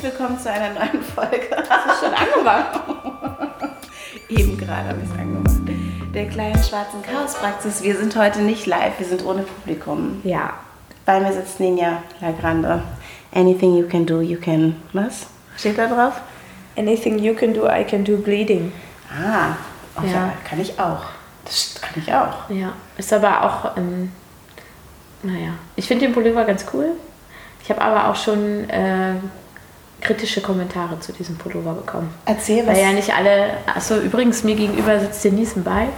Herzlich willkommen zu einer neuen Folge. Hast du schon angemacht? Eben gerade habe ich es angemacht. Der kleinen schwarzen Chaospraxis. Wir sind heute nicht live, wir sind ohne Publikum. Ja. Bei mir sitzt Ninja Lagrande. Anything you can do, you can. Was? Steht da drauf? Anything you can do, I can do bleeding. Ah, oh, ja. Ja. kann ich auch. Das kann ich auch. Ja. Ist aber auch, ähm, naja. Ich finde den Pullover ganz cool. Ich habe aber auch schon äh, kritische Kommentare zu diesem Pullover bekommen. Erzähl was. Weil ja nicht alle. Achso, übrigens, mir gegenüber sitzt Denise bei.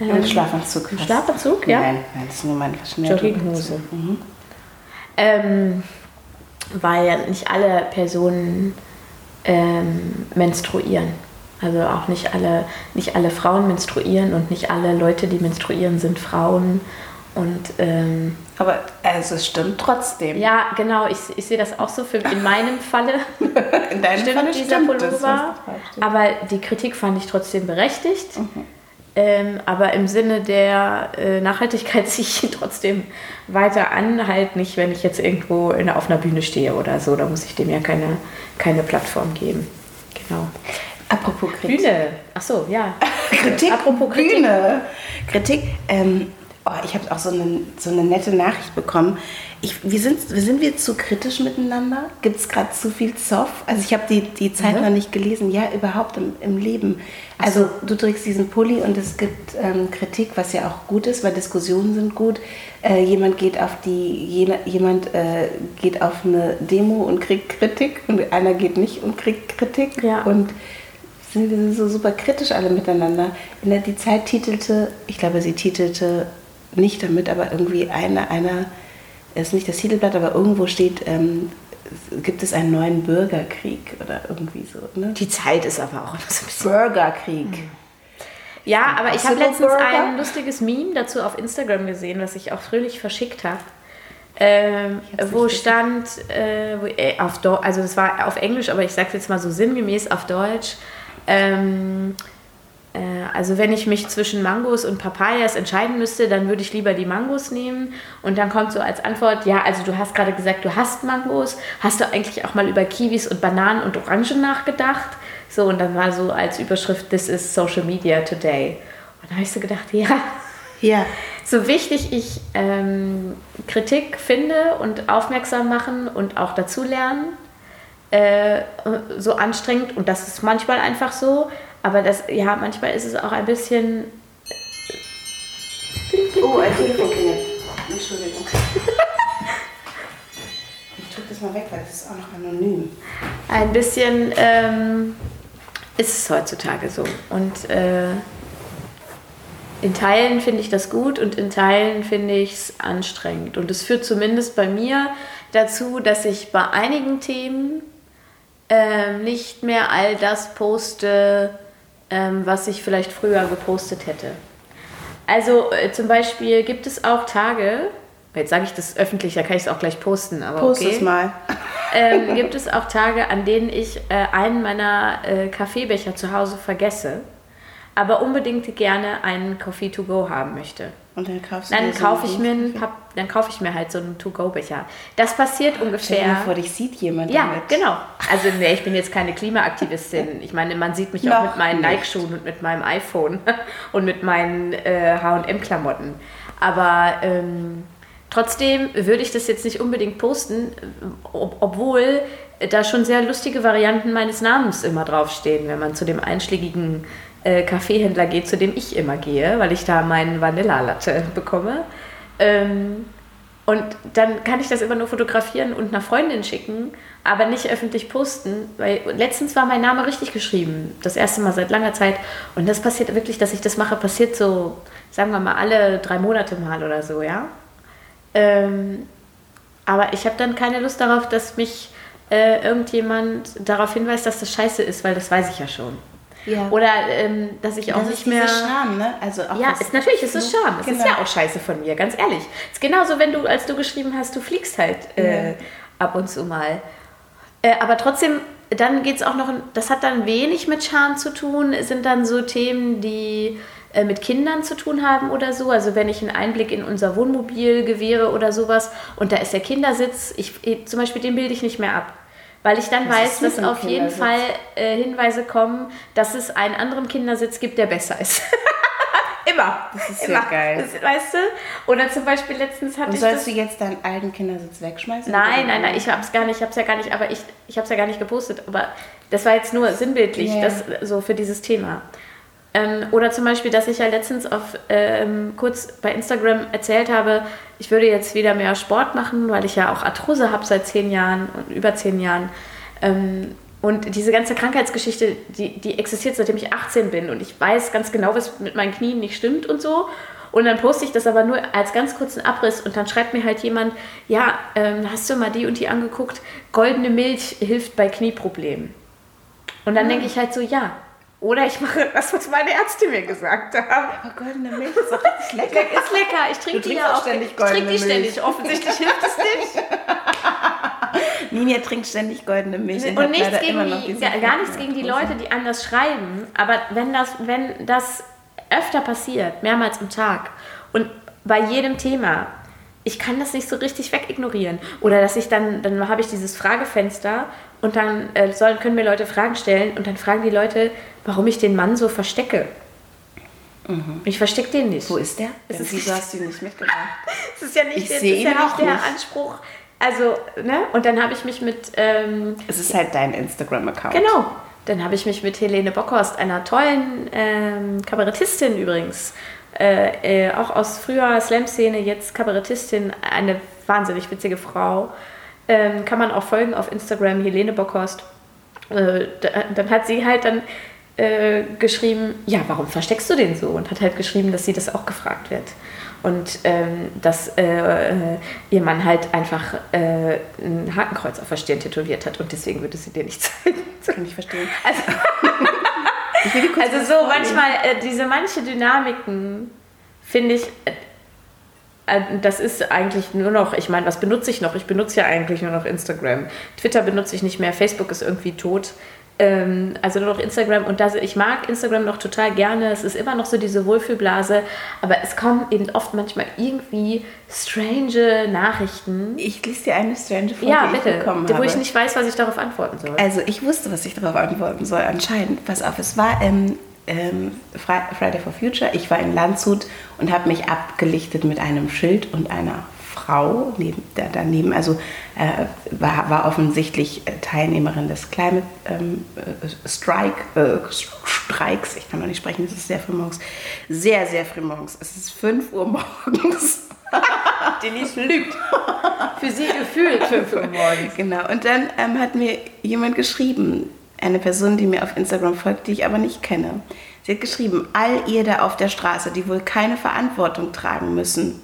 Im Schlafanzug. Im Schlafanzug, ja. Nein, nein, das ist nur mein Jogginghose. Mhm. Ähm, weil ja nicht alle Personen ähm, menstruieren. Also auch nicht alle, nicht alle Frauen menstruieren und nicht alle Leute, die menstruieren, sind Frauen. Und ähm, Aber also, es stimmt trotzdem. ja, genau, ich, ich sehe das auch so für in meinem Falle. In deinem stimmt Falle dieser stimmt das, Pullover. was da steht. Aber die Kritik fand ich trotzdem berechtigt. Mhm. Ähm, aber im Sinne der äh, Nachhaltigkeit ziehe ich ihn trotzdem weiter an. Halt nicht, wenn ich jetzt irgendwo in, auf einer Bühne stehe oder so. Da muss ich dem ja keine, keine Plattform geben. Genau. Apropos Kritik. Bühne. Ach so, ja. Kritik, Apropos Kritik. Bühne. Kritik. Ähm, oh, ich habe auch so eine, so eine nette Nachricht bekommen. Ich, wir sind, sind wir zu kritisch miteinander? Gibt es gerade zu viel Zoff? Also ich habe die, die Zeit Mhm. noch nicht gelesen. Ja, überhaupt im, im Leben. Also du trägst diesen Pulli und es gibt ähm, Kritik, was ja auch gut ist, weil Diskussionen sind gut. Äh, jemand geht auf die, jena- jemand äh, geht auf eine Demo und kriegt Kritik und einer geht nicht und kriegt Kritik. Ja. Und sind wir sind so super kritisch alle miteinander. In der, die Zeit titelte, ich glaube, sie titelte nicht damit, aber irgendwie einer, einer, ist nicht das Titelblatt, aber irgendwo steht, ähm, gibt es einen neuen Bürgerkrieg oder irgendwie so. Ne? Die Zeit ist aber auch so ein bisschen. Bürgerkrieg. Ja, aber ich habe letztens Burger? ein lustiges Meme dazu auf Instagram gesehen, was ich auch fröhlich verschickt habe. Ähm, wo stand, äh, wo, äh, auf Deu also das war auf Englisch, aber ich sage jetzt mal so sinngemäß auf Deutsch. Ähm, äh, also wenn ich mich zwischen Mangos und Papayas entscheiden müsste, dann würde ich lieber die Mangos nehmen. Und dann kommt so als Antwort, ja, also du hast gerade gesagt, du hast Mangos. Hast du eigentlich auch mal über Kiwis und Bananen und Orangen nachgedacht? So, und dann war so als Überschrift, this is social media today. Und da habe ich so gedacht, ja, Ja. so wichtig ich ähm, Kritik finde und aufmerksam machen und auch dazulernen, äh, so anstrengend und das ist manchmal einfach so, aber das, ja, manchmal ist es auch ein bisschen, Oh, ein Telefon klingelt. Entschuldigung. Ich drücke das mal weg, weil das ist auch noch anonym. ein bisschen ähm, ist es heutzutage so und äh, in Teilen finde ich das gut und in Teilen finde ich es anstrengend. Und es führt zumindest bei mir dazu, dass ich bei einigen Themen ähm, nicht mehr all das poste, ähm, was ich vielleicht früher gepostet hätte. Also äh, zum Beispiel gibt es auch Tage, jetzt sage ich das öffentlich, da kann ich es auch gleich posten, aber Post okay es mal. ähm, gibt es auch Tage, an denen ich äh, einen meiner äh, Kaffeebecher zu Hause vergesse, aber unbedingt gerne einen Coffee to go haben möchte. Und dann kaufst du Dann dir so kaufe einen ich mir einen. Papp, dann kaufe ich mir halt so einen To-Go-Becher. Das passiert Stell dir ungefähr. mal vor, dich sieht jemand Ja, damit. genau. Also nee, ich bin jetzt keine Klimaaktivistin. Ich meine, man sieht mich auch mit meinen. Nike-Schuhen und mit meinem iPhone und mit meinen äh, H&M-Klamotten. Aber ähm, trotzdem würde ich das jetzt nicht unbedingt posten, ob, obwohl da schon sehr lustige Varianten meines Namens immer draufstehen, wenn man zu dem einschlägigen äh, Kaffeehändler geht, zu dem ich immer gehe, weil ich da meinen Vanilla-Latte bekomme. Ähm, und dann kann ich das immer nur fotografieren und einer Freundin schicken, aber nicht öffentlich posten, weil letztens war mein Name richtig geschrieben, das erste Mal seit langer Zeit. Und das passiert wirklich, dass ich das mache, passiert so, sagen wir mal, alle drei Monate mal oder so, ja. Ähm, aber ich habe dann keine Lust darauf, dass mich äh, irgendjemand darauf hinweist, dass das scheiße ist, weil das weiß ich ja schon. Ja. Oder ähm, dass ich auch das nicht ist mehr. Scham, ne? Also auch Ja, ist, natürlich ist es Scham. Es ist Genau. ja auch scheiße von mir, ganz ehrlich. Es ist genauso, wenn du, als du geschrieben hast, du fliegst halt äh, Ja. ab und zu mal. Äh, aber trotzdem, dann geht es auch noch, das hat dann wenig mit Scham zu tun, es sind dann so Themen, die äh, mit Kindern zu tun haben oder so. Also wenn ich einen Einblick in unser Wohnmobil gewähre oder sowas und da ist der Kindersitz, ich, zum Beispiel den bilde ich nicht mehr ab. Weil ich dann Das weiß, dass auf jeden. Fall äh, Hinweise kommen, dass es einen anderen Kindersitz gibt, der besser ist. Immer. Das ist Immer. ja geil. Das, weißt du? Oder zum Beispiel letztens hatte Und ich sollst du jetzt deinen alten Kindersitz wegschmeißen? Nein, nein, nein, ich hab's gar nicht, ich hab's ja gar nicht, aber ich, ich hab's ja gar nicht gepostet. Aber das war jetzt nur sinnbildlich, Ja. das so für dieses Thema. Ähm, oder zum Beispiel, dass ich ja letztens auf ähm, kurz bei Instagram erzählt habe, ich würde jetzt wieder mehr Sport machen, weil ich ja auch Arthrose habe seit zehn Jahren und über zehn Jahren. Ähm, und diese ganze Krankheitsgeschichte, die, die existiert seitdem ich 18 bin und ich weiß ganz genau, was mit meinen Knien nicht stimmt und so. Und dann poste ich das aber nur als ganz kurzen Abriss und dann schreibt mir halt jemand, ja, ähm, hast du mal die und die angeguckt? Goldene Milch hilft bei Knieproblemen. Und dann denke ich halt so, ja. Oder ich mache das, was meine Ärzte mir gesagt haben. Aber goldene Milch ist doch richtig lecker. Ist lecker, ich trinke die ja auch auch. ständig ich trinke die Milch. ständig. Offensichtlich hilft es nicht. Ninja trinkt ständig goldene Milch. Und hat nichts gegen immer noch die, gar, gar nichts gegen die. Leute, die anders schreiben. Aber wenn das, wenn das öfter passiert, mehrmals am Tag und bei jedem Thema, ich kann das nicht so richtig wegignorieren. Oder dass ich dann, dann habe ich dieses Fragefenster und dann äh, sollen, können mir Leute Fragen stellen und dann fragen die Leute, warum ich den Mann so verstecke. Ich verstecke den nicht. Wo ist der? Es Denn ist- wieso hast du ihn nicht mitgebracht? Das ist ja nicht, Ich das ist ja nicht der nicht. Anspruch. Also, ne? Und dann habe ich mich mit, ähm, Es ist halt dein Instagram-Account. genau, dann habe ich mich mit Helene Bockhorst, einer tollen ähm, Kabarettistin übrigens, äh, äh, auch aus früher Slam-Szene, jetzt Kabarettistin, eine wahnsinnig witzige Frau. Ähm, kann man auch folgen auf Instagram, Helene Bockhorst. Äh, da, dann hat sie halt dann äh, geschrieben, ja, warum versteckst du den so? Und hat halt geschrieben, dass sie das auch gefragt wird. Und ähm, dass äh, äh, ihr Mann halt einfach ein Hakenkreuz auf der Stirn tätowiert hat und deswegen würde sie dir nicht zeigen. Kann ich verstehen. Also, Ich will dir kurz also so vorlesen. manchmal, äh, diese manche Dynamiken finde ich, äh, äh, das ist eigentlich nur noch, ich meine, was benutze ich noch? Ich benutze ja eigentlich nur noch Instagram. Twitter benutze ich nicht mehr, Facebook ist irgendwie tot. Ähm, also nur noch Instagram und das, ich mag Instagram noch total gerne. Es ist immer noch so diese Wohlfühlblase, aber es kommen eben oft manchmal irgendwie strange Nachrichten. Ich lese dir eine strange vor, Ja, die ich bitte. bekommen Wo habe. ich nicht weiß, was ich darauf antworten soll. Also ich wusste, was ich darauf antworten soll, anscheinend. Pass auf, es war ähm, ähm, Fri- Friday for Future. Ich war in Landshut und habe mich abgelichtet mit einem Schild und einer Frau neben, da, daneben. Also äh, war, war offensichtlich äh, Teilnehmerin des Climate ähm, äh, Strike, äh, Streiks. Ich kann noch nicht sprechen, es ist sehr früh morgens. Sehr, sehr früh morgens. Es ist 5 Uhr morgens. Denise lügt. Für sie gefühlt 5 Uhr morgens. Genau, und dann ähm, hat mir jemand geschrieben, eine Person, die mir auf Instagram folgt, die ich aber nicht kenne. Sie hat geschrieben, all ihr da auf der Straße, die wohl keine Verantwortung tragen müssen.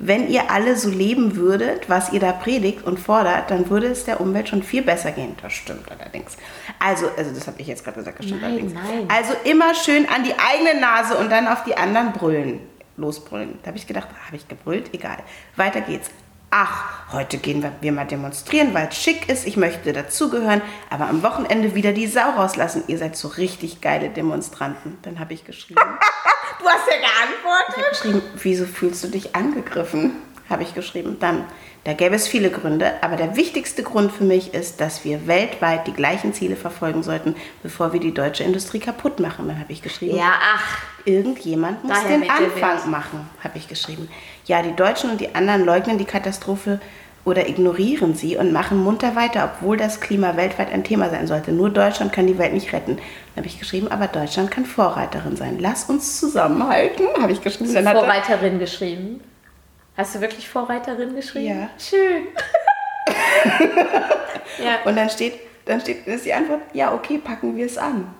Wenn ihr alle so leben würdet, was ihr da predigt und fordert, dann würde es der Umwelt schon viel besser gehen. Das stimmt allerdings. Also, also das habe ich jetzt gerade gesagt, das stimmt Nein, allerdings. nein. Also immer schön an die eigene Nase und dann auf die anderen brüllen. Losbrüllen. Da habe ich gedacht, habe ich gebrüllt? Egal. Weiter geht's. Ach, heute gehen wir, wir mal demonstrieren, weil es schick ist. Ich möchte dazugehören, aber am Wochenende wieder die Sau rauslassen. Ihr seid so richtig geile Demonstranten. Dann habe ich geschrieben. Du hast ja geantwortet. Ich habe geschrieben, wieso fühlst du dich angegriffen? Habe ich geschrieben. Dann, da gäbe es viele Gründe, aber der wichtigste Grund für mich ist, dass wir weltweit die gleichen Ziele verfolgen sollten, bevor wir die deutsche Industrie kaputt machen. Dann habe ich geschrieben. Ja, ach. Irgendjemand muss Daher den Anfang machen, habe ich geschrieben. Ja, die Deutschen und die anderen leugnen die Katastrophe oder ignorieren sie und machen munter weiter, obwohl das Klima weltweit ein Thema sein sollte. Nur Deutschland kann die Welt nicht retten. Dann habe ich geschrieben, aber Deutschland kann Vorreiterin sein. Lass uns zusammenhalten, habe ich geschrieben. Dann er, Vorreiterin geschrieben. Hast du wirklich Vorreiterin geschrieben? Ja. Schön. ja. und dann steht, dann steht, ist die Antwort, ja, okay, packen wir es an.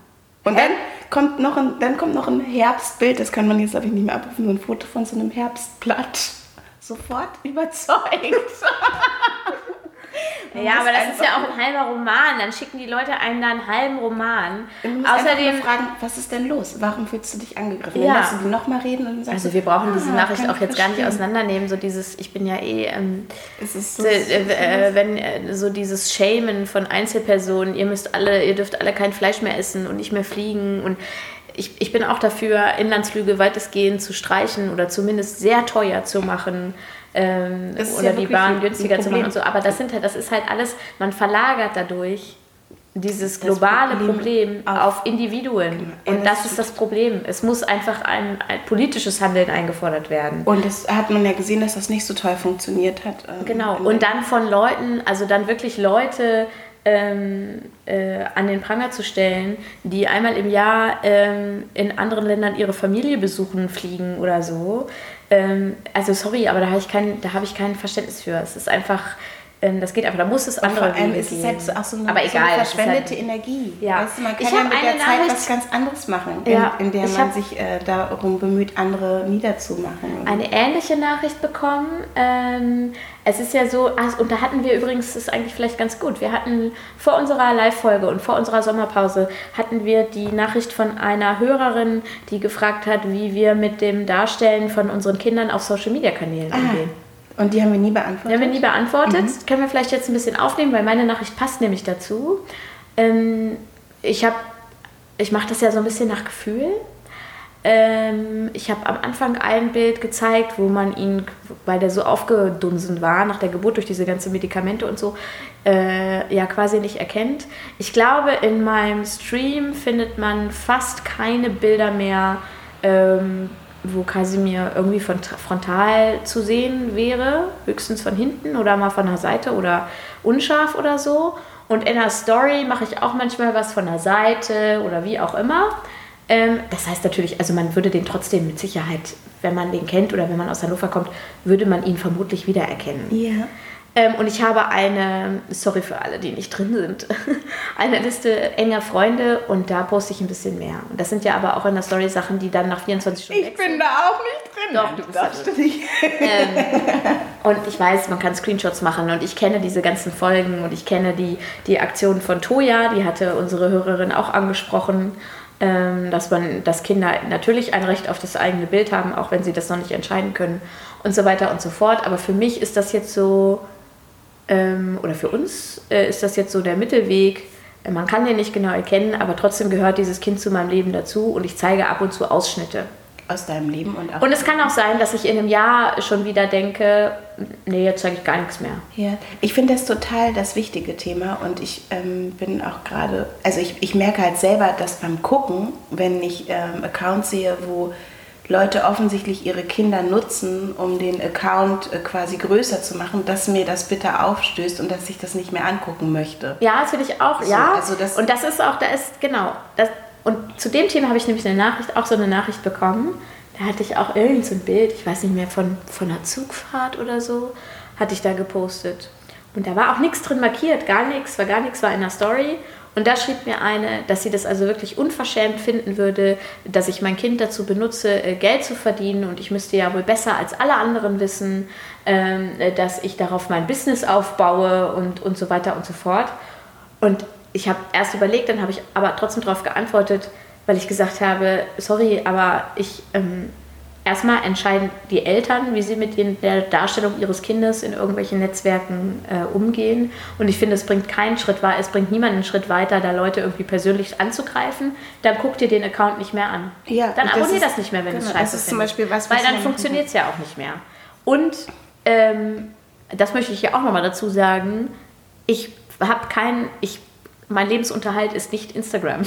Und dann kommt, noch ein, dann kommt noch ein Herbstbild, das kann man jetzt, glaube ich, nicht mehr abrufen, so ein Foto von so einem Herbstblatt. Sofort überzeugt. Ja, aber das ist ja auch ein halber Roman. Dann schicken die Leute einem da einen halben Roman. Außerdem, fragen, was ist denn los? Warum fühlst du dich angegriffen? Ja. Dann du die nochmal reden und sagst also wir brauchen diese ah, Nachricht auch jetzt gar nicht auseinandernehmen. So dieses, ich bin ja eh, ähm, so, so, äh, äh, wenn äh, so dieses Shamen von Einzelpersonen, ihr müsst alle, ihr dürft alle kein Fleisch mehr essen und nicht mehr fliegen und ich, ich bin auch dafür, Inlandsflüge weitestgehend zu streichen oder zumindest sehr teuer zu machen. Ähm, oder ja die Bahn günstiger zu machen und so. Aber das sind halt, das ist halt alles, man verlagert dadurch dieses globale Problem, Problem auf, auf, Individuen. Genau. Und das ist das Problem. Es muss einfach ein, ein, politisches Handeln eingefordert werden. Und das hat man ja gesehen, dass das nicht so toll funktioniert hat. Ähm, genau. Und dann von Leuten, also dann wirklich Leute ähm, äh, an den Pranger zu stellen, die einmal im Jahr ähm, in anderen Ländern ihre Familie besuchen, fliegen oder so. Ähm, also sorry, aber da habe ich, kein, hab ich kein Verständnis für. Es ist einfach das geht einfach, da muss es andere Wege ist es halt auch so eine, aber egal, so eine verschwendete halt, Energie. Ja. Weißt du, man kann ja mit der Zeit Nachricht, was ganz anderes machen, ja, in, in der man sich äh, darum bemüht, andere niederzumachen. Eine ähnliche Nachricht bekommen. Ähm, es ist ja so, also, und da hatten wir übrigens, das ist eigentlich vielleicht ganz gut, wir hatten vor unserer Live-Folge und vor unserer Sommerpause hatten wir die Nachricht von einer Hörerin, die gefragt hat, wie wir mit dem Darstellen von unseren Kindern auf Social-Media-Kanälen ah. umgehen. Und die haben wir nie beantwortet? Die haben wir nie beantwortet. Mhm. Können wir vielleicht jetzt ein bisschen aufnehmen, weil meine Nachricht passt nämlich dazu. Ähm, ich habe, ich mache das ja so ein bisschen nach Gefühl. Ähm, ich habe am Anfang ein Bild gezeigt, wo man ihn, weil der so aufgedunsen war nach der Geburt durch diese ganzen Medikamente und so, äh, ja quasi nicht erkennt. Ich glaube, in meinem Stream findet man fast keine Bilder mehr. Ähm, wo Kasimir irgendwie von, frontal zu sehen wäre, höchstens von hinten oder mal von der Seite oder unscharf oder so. Und in der Story mache ich auch manchmal was von der Seite oder wie auch immer. Ähm, das heißt natürlich, also man würde den trotzdem mit Sicherheit, wenn man den kennt oder wenn man aus Hannover kommt, würde man ihn vermutlich wiedererkennen. Ja. Ähm, und ich habe eine, sorry für alle, die nicht drin sind, eine Liste enger Freunde und da poste ich ein bisschen mehr. Und das sind ja aber auch in der Story Sachen, die dann nach 24 Stunden. Ich bin da auch nicht drin. Doch, du bist da nicht. Ähm, und ich weiß, man kann Screenshots machen und ich kenne diese ganzen Folgen und ich kenne die, die Aktion von Toya, die hatte unsere Hörerin auch angesprochen. Ähm, dass man, dass Kinder natürlich ein Recht auf das eigene Bild haben, auch wenn sie das noch nicht entscheiden können und so weiter und so fort. Aber für mich ist das jetzt so, ähm, oder für uns äh, ist das jetzt so der Mittelweg. Äh, man kann den nicht genau erkennen, aber trotzdem gehört dieses Kind zu meinem Leben dazu und ich zeige ab und zu Ausschnitte. Aus deinem Leben und auch. Und es kann auch sein, dass ich in einem Jahr schon wieder denke, nee, jetzt zeige ich gar nichts mehr. Ja, ich finde das total das wichtige Thema und ich ähm, bin auch gerade, also ich, ich merke halt selber, dass beim Gucken, wenn ich ähm, Accounts sehe, wo Leute offensichtlich ihre Kinder nutzen, um den Account äh, quasi größer zu machen, dass mir das bitter aufstößt und dass ich das nicht mehr angucken möchte. Ja, das finde ich auch, so, ja. Also das und das ist auch, da ist, genau, das, und zu dem Thema habe ich nämlich eine Nachricht, auch so eine Nachricht bekommen. Da hatte ich auch irgend so ein Bild, ich weiß nicht mehr, von, von einer Zugfahrt oder so, hatte ich da gepostet. Und da war auch nichts drin markiert, gar nichts, war gar nichts, war in der Story. Und da schrieb mir eine, dass sie das also wirklich unverschämt finden würde, dass ich mein Kind dazu benutze, äh, Geld zu verdienen. Und ich müsste ja wohl besser als alle anderen wissen, ähm, dass ich darauf mein Business aufbaue und, und so weiter und so fort. Und ich habe erst überlegt, dann habe ich aber trotzdem darauf geantwortet, weil ich gesagt habe, sorry, aber ich ähm, erstmal entscheiden die Eltern, wie sie mit der Darstellung ihres Kindes in irgendwelchen Netzwerken äh, umgehen. Und ich finde, es bringt keinen Schritt weiter, es bringt niemanden einen Schritt weiter, da Leute irgendwie persönlich anzugreifen. Dann guck dir den Account nicht mehr an. Ja, dann abonnier das, das, nicht mehr, wenn genau, du es scheiße das ist zum Beispiel was, Weil dann funktioniert es ja auch nicht mehr. Und ähm, das möchte ich ja auch nochmal dazu sagen, ich habe keinen, ich, mein Lebensunterhalt ist nicht Instagram.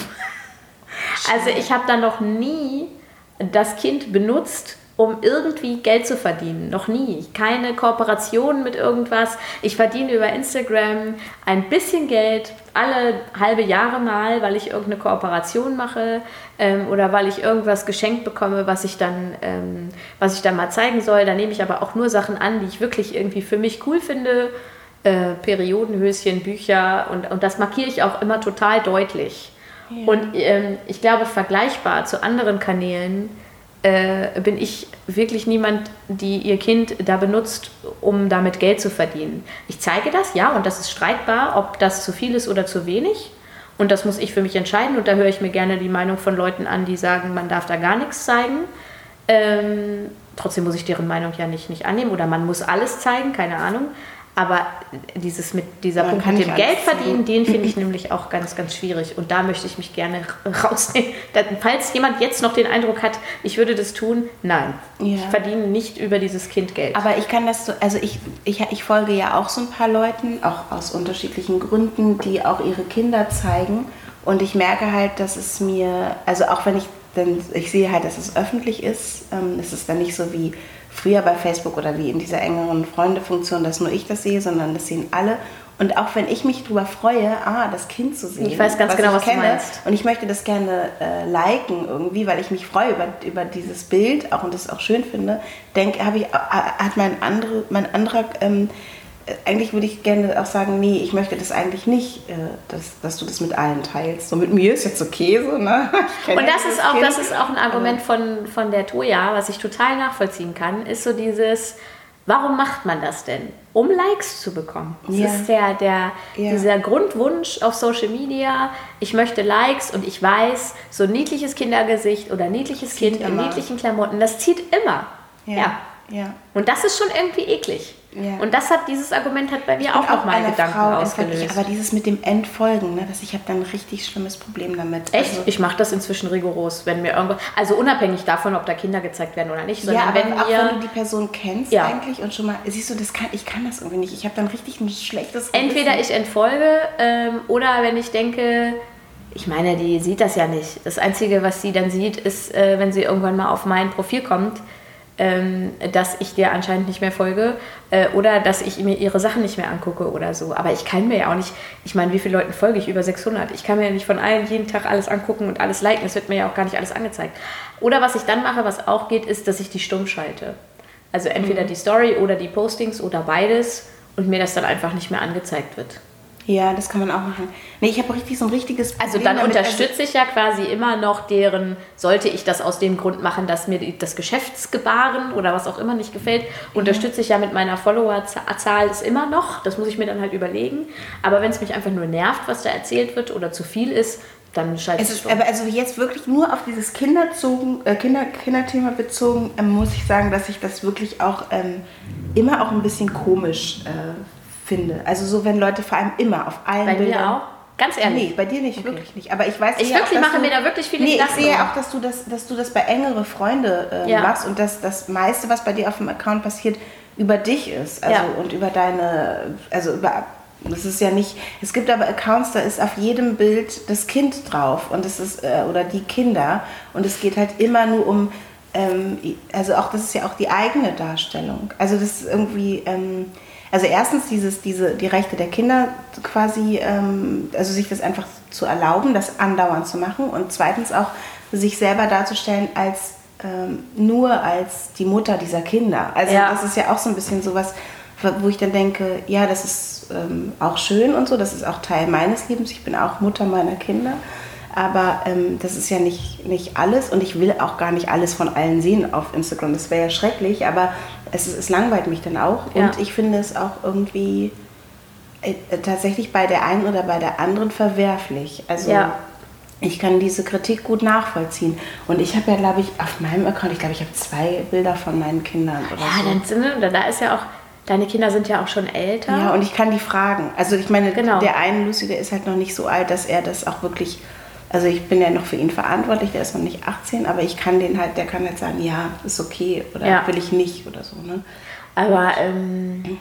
also ich habe da noch nie das Kind benutzt, um irgendwie Geld zu verdienen. Noch nie. Keine Kooperation mit irgendwas. Ich verdiene über Instagram ein bisschen Geld, alle halbe Jahre mal, weil ich irgendeine Kooperation mache ähm, oder weil ich irgendwas geschenkt bekomme, was ich dann, ähm, was ich dann mal zeigen soll. Da nehme ich aber auch nur Sachen an, die ich wirklich irgendwie für mich cool finde. Äh, Periodenhöschen, Bücher und, und das markiere ich auch immer total deutlich. Und ähm, ich glaube, vergleichbar zu anderen Kanälen äh, bin ich wirklich niemand, die ihr Kind da benutzt, um damit Geld zu verdienen. Ich zeige das, ja, und das ist streitbar, ob das zu viel ist oder zu wenig. Und das muss ich für mich entscheiden. Und da höre ich mir gerne die Meinung von Leuten an, die sagen, man darf da gar nichts zeigen. Ähm, trotzdem muss ich deren Meinung ja nicht, nicht annehmen oder man muss alles zeigen, keine Ahnung. Aber dieses mit dieser Man Punkt kann mit dem Geld verdienen, den finde ich nämlich auch ganz, ganz schwierig. Und da möchte ich mich gerne rausnehmen. Falls jemand jetzt noch den Eindruck hat, ich würde das tun, nein. Ja. Ich verdiene nicht über dieses Kind Geld. Aber ich kann das so, also ich, ich, ich folge ja auch so ein paar Leuten, auch aus unterschiedlichen Gründen, die auch ihre Kinder zeigen. Und ich merke halt, dass es mir, also auch wenn ich dann, ich sehe halt, dass es öffentlich ist, ähm, es ist dann nicht so wie früher bei Facebook oder wie in dieser engeren Freunde-Funktion, dass nur ich das sehe, sondern das sehen alle. Und auch wenn ich mich darüber freue, ah, das Kind zu sehen. Ich weiß ganz genau, ich was du meinst. Und ich möchte das gerne äh, liken irgendwie, weil ich mich freue über, über dieses Bild auch und das auch schön finde. Habe ich, äh, hat mein, andere, mein anderer, ähm, äh, eigentlich würde ich gerne auch sagen, nee, ich möchte das eigentlich nicht, äh, dass, dass du das mit allen teilst. So mit mir ist jetzt okay, so, ne? Und das ist auch, Kind. das ist auch ein Argument von, von der Toja, was ich total nachvollziehen kann, ist so dieses, warum macht man das denn? Um Likes zu bekommen. Das Ja. ist der, der, Ja. dieser Grundwunsch auf Social Media, ich möchte Likes und ich weiß, so ein niedliches Kindergesicht oder niedliches Zieht Kind in immer. niedlichen Klamotten, das zieht immer. Ja, ja. ja. Und das ist schon irgendwie eklig. Ja. Und das hat, dieses Argument hat bei mir Und auch nochmal Gedanken Frau ausgelöst. Aber dieses mit dem Entfolgen, ne, dass ich habe dann ein richtig schlimmes Problem damit. Echt? Also, ich mache das inzwischen rigoros, wenn mir irgendwo, also unabhängig davon, ob da Kinder gezeigt werden oder nicht, ja, sondern aber wenn auch mir, wenn du die Person kennst Ja. eigentlich und schon mal, siehst du, das kann, ich kann das irgendwie nicht. Ich habe dann richtig ein schlechtes entweder Gewissen. ich entfolge ähm, oder wenn ich denke, ich meine, die sieht das ja nicht. Das Einzige, was sie dann sieht, ist, äh, wenn sie irgendwann mal auf mein Profil kommt, dass ich dir anscheinend nicht mehr folge äh, oder dass ich mir ihre Sachen nicht mehr angucke oder so. Aber ich kann mir ja auch nicht, ich meine, wie viele Leuten folge ich? Über 600. Ich kann mir ja nicht von allen jeden Tag alles angucken und alles liken. Es wird mir ja auch gar nicht alles angezeigt. Oder was ich dann mache, was auch geht, ist, dass ich die stumm schalte. Also entweder die Story oder die Postings oder beides und mir das dann einfach nicht mehr angezeigt wird. Ja, das kann man auch machen. Nee, ich habe richtig so ein richtiges Also Problem dann damit. unterstütze ich ja quasi immer noch deren, sollte ich das aus dem Grund machen, dass mir das Geschäftsgebaren oder was auch immer nicht gefällt, unterstütze ich ja mit meiner Followerzahl das immer noch. Das muss ich mir dann halt überlegen. Aber wenn es mich einfach nur nervt, was da erzählt wird oder zu viel ist, dann schalte Es ich stumm. aber also jetzt wirklich nur auf dieses Kinderzogen, äh, Kinder, Kinderthema bezogen, ähm, muss ich sagen, dass ich das wirklich auch ähm, immer auch ein bisschen komisch äh, finde. Also so, wenn Leute vor allem immer auf allen Bei Bildern... mir auch? Ganz ehrlich. Nee, bei dir nicht, wirklich nicht. Aber ich weiß Ich ja wirklich auch, dass mache du, mir da wirklich viele Nee, ich Gedanken sehe drum. auch, dass du das, dass du das bei engere Freunde äh, Ja. machst und dass das meiste, was bei dir auf dem Account passiert, über dich ist. Also Ja. und über deine, also über das ist ja nicht, es gibt aber Accounts, da ist auf jedem Bild das Kind drauf und es ist, äh, oder die Kinder und es geht halt immer nur um, ähm, also auch, das ist ja auch die eigene Darstellung. Also das ist irgendwie, ähm, also erstens dieses, diese, die Rechte der Kinder quasi, ähm, also sich das einfach zu erlauben, das andauernd zu machen und zweitens auch sich selber darzustellen als ähm, nur als die Mutter dieser Kinder. Also Ja. das ist ja auch so ein bisschen sowas, wo ich dann denke, ja, das ist ähm, auch schön und so, das ist auch Teil meines Lebens. Ich bin auch Mutter meiner Kinder. Aber ähm, das ist ja nicht, nicht alles und ich will auch gar nicht alles von allen sehen auf Instagram. Das wäre ja schrecklich, aber es, es langweilt mich dann auch. Ja. Und ich finde es auch irgendwie äh, tatsächlich bei der einen oder bei der anderen verwerflich. Also Ja. ich kann diese Kritik gut nachvollziehen. Und ich habe ja, glaube ich, auf meinem Account, ich glaube, ich habe zwei Bilder von meinen Kindern oder Ja, so. dann sind, da ist ja auch, deine Kinder sind ja auch schon älter. Ja, und ich kann die fragen. Also ich meine, Genau. der eine Lucy, der ist halt noch nicht so alt, dass er das auch wirklich. Also ich bin ja noch für ihn verantwortlich, der ist noch nicht 18, aber ich kann den halt, der kann halt sagen, ja, ist okay oder Ja. will ich nicht oder so. Ne? Aber ähm,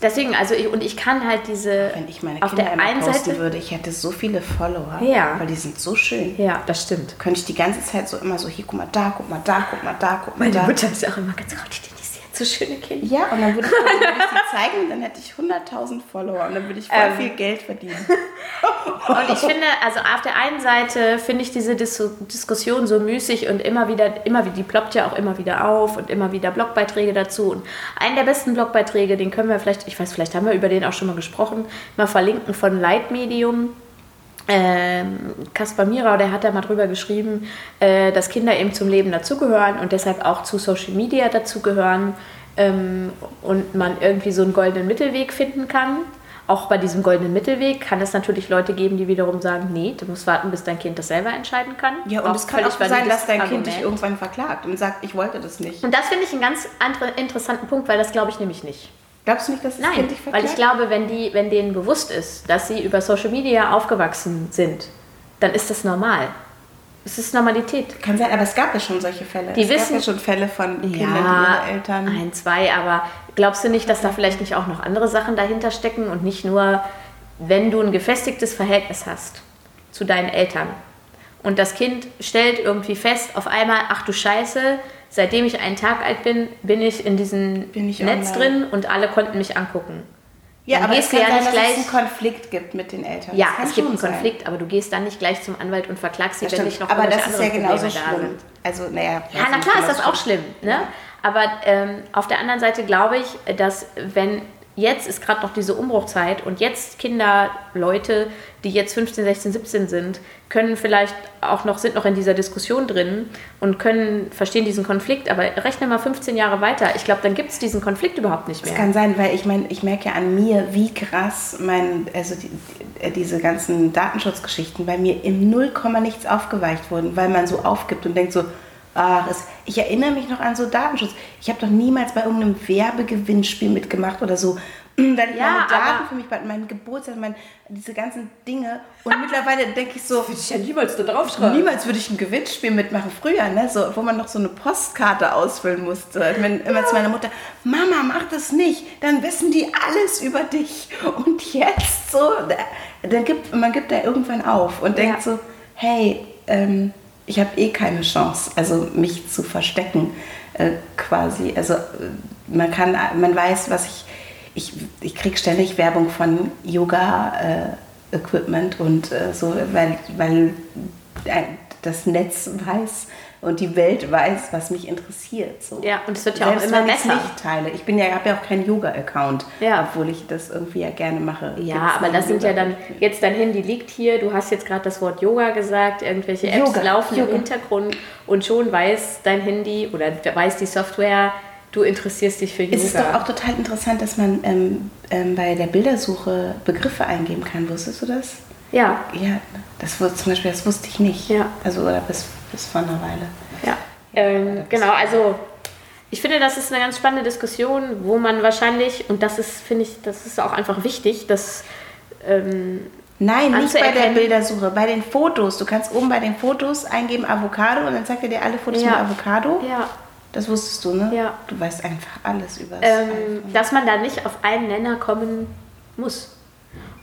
deswegen, also ich, und ich kann halt diese Wenn ich meine auf Kinder der immer einen Seite. würde, ich hätte so viele Follower, Ja. weil die sind so schön. Ja, das stimmt. Könnte ich die ganze Zeit so immer so, hier, guck mal da, guck mal da, guck mal da, guck mal Meine da. Mutter ist ja auch immer ganz rot, die ja so schöne Kinder. Ja, und dann würde ich, dann würde ich die zeigen und dann hätte ich 100.000 Follower und dann würde ich voll Ähm. viel Geld verdienen. Und ich finde, also auf der einen Seite finde ich diese Dis Diskussion so müßig und immer wieder, immer wie die ploppt ja auch immer wieder auf und immer wieder Blogbeiträge dazu. Und einen der besten Blogbeiträge, den können wir vielleicht, ich weiß, vielleicht haben wir über den auch schon mal gesprochen, mal verlinken von Leitmedium. Ähm, Kaspar Mirau, der hat da mal drüber geschrieben, äh, dass Kinder eben zum Leben dazugehören und deshalb auch zu Social Media dazugehören ähm, und man irgendwie so einen goldenen Mittelweg finden kann. Auch bei diesem goldenen Mittelweg kann es natürlich Leute geben, die wiederum sagen, nee, du musst warten, bis dein Kind das selber entscheiden kann. Ja, und Auch es kann auch sein, dass dein Kind dich Argument. irgendwann verklagt und sagt, ich wollte das nicht. Und das finde ich einen ganz anderen, interessanten Punkt, weil das glaube ich nämlich nicht. Glaubst du nicht, dass das Nein, Kind dich weil ich glaube, wenn, die, wenn denen bewusst ist, dass sie über Social Media aufgewachsen sind, dann ist das normal. Es ist Normalität. Kann sein, aber es gab ja schon solche Fälle. Die es wissen- gab ja schon Fälle von Kindern, die Ja, ihre Eltern. ein, zwei, aber glaubst du nicht, dass da vielleicht nicht auch noch andere Sachen dahinter stecken und nicht nur, wenn du ein gefestigtes Verhältnis hast zu deinen Eltern und das Kind stellt irgendwie fest, auf einmal, ach du Scheiße, seitdem ich einen Tag alt bin, bin ich in diesem ich Netz online. drin und alle konnten mich angucken. Ja, Dann aber es kann ja sein, nicht dass gleich- es einen Konflikt gibt mit den Eltern. Ja, es gibt einen sein. Konflikt, aber du gehst dann nicht gleich zum Anwalt und verklagst sie, wenn nicht noch aber das ist ja genauso Probleme da schlimm. sind. Also, naja. Ja, na nicht, klar ist genauso das auch schlimm. Ne? Aber ähm, auf der anderen Seite glaube ich, dass wenn jetzt ist gerade noch diese Umbruchzeit und jetzt Kinder, Leute, die jetzt 15, 16, 17 sind, können vielleicht auch noch, sind noch in dieser Diskussion drin und können verstehen diesen Konflikt, aber rechne mal 15 Jahre weiter. Ich glaube, dann gibt es diesen Konflikt überhaupt nicht Es mehr. kann sein, weil ich meine, ich merke ja an mir, wie krass mein, also die, die, diese ganzen Datenschutzgeschichten bei mir im Nullkomma nichts aufgeweicht wurden, weil man so aufgibt und denkt so, ach, es, ich erinnere mich noch an so Datenschutz. Ich habe doch niemals bei irgendeinem Werbegewinnspiel mitgemacht oder so. Weil ich Ja, meine Daten für mich, mein Geburtstag, mein, diese ganzen Dinge. Und mittlerweile denke ich so, ich ja niemals da drauf Niemals würde ich ein Gewinnspiel mitmachen. Früher, ne? so, wo man noch so eine Postkarte ausfüllen musste. Wenn immer zu meiner Mutter, Mama, mach das nicht, dann wissen die alles über dich. Und jetzt so, da- dann gibt, man gibt da irgendwann auf und denkt Ja. so, hey, ähm, ich habe eh keine Chance, also mich zu verstecken äh, quasi. Also äh, man kann, man weiß, was ich, ich, ich kriege ständig Werbung von Yoga. Äh, und äh, so, weil, weil äh, das Netz weiß und die Welt weiß, was mich interessiert. So. Ja, und es wird ja auch Selbst immer wenn ich's besser. teile. Ich bin ja, habe ja auch keinen Yoga-Account, Ja. obwohl ich das irgendwie ja gerne mache. Ja, Gibt's aber das sind ja dann, jetzt dein Handy liegt hier, du hast jetzt gerade das Wort Yoga gesagt, irgendwelche Apps Yoga, laufen Yoga. im Hintergrund und schon weiß dein Handy oder weiß die Software, du interessierst dich für Yoga. Es ist doch auch total interessant, dass man ähm, ähm, bei der Bildersuche Begriffe eingeben kann. Wusstest du das? ja, Ja, das zum Beispiel, das wusste ich nicht. Ja. Also oder bis, bis vor einer Weile. ja. Ähm, genau, also ich finde, das ist eine ganz spannende Diskussion, wo man wahrscheinlich, und das ist, finde ich, das ist auch einfach wichtig, dass ähm, Nein, nicht bei der. Bildersuche, bei den Fotos. Du kannst oben bei den Fotos eingeben Avocado und dann zeigt er dir alle Fotos Ja. mit Avocado. ja, Das wusstest du, ne? Ja. Du weißt einfach alles über ähm, dass man da nicht auf einen Nenner kommen muss.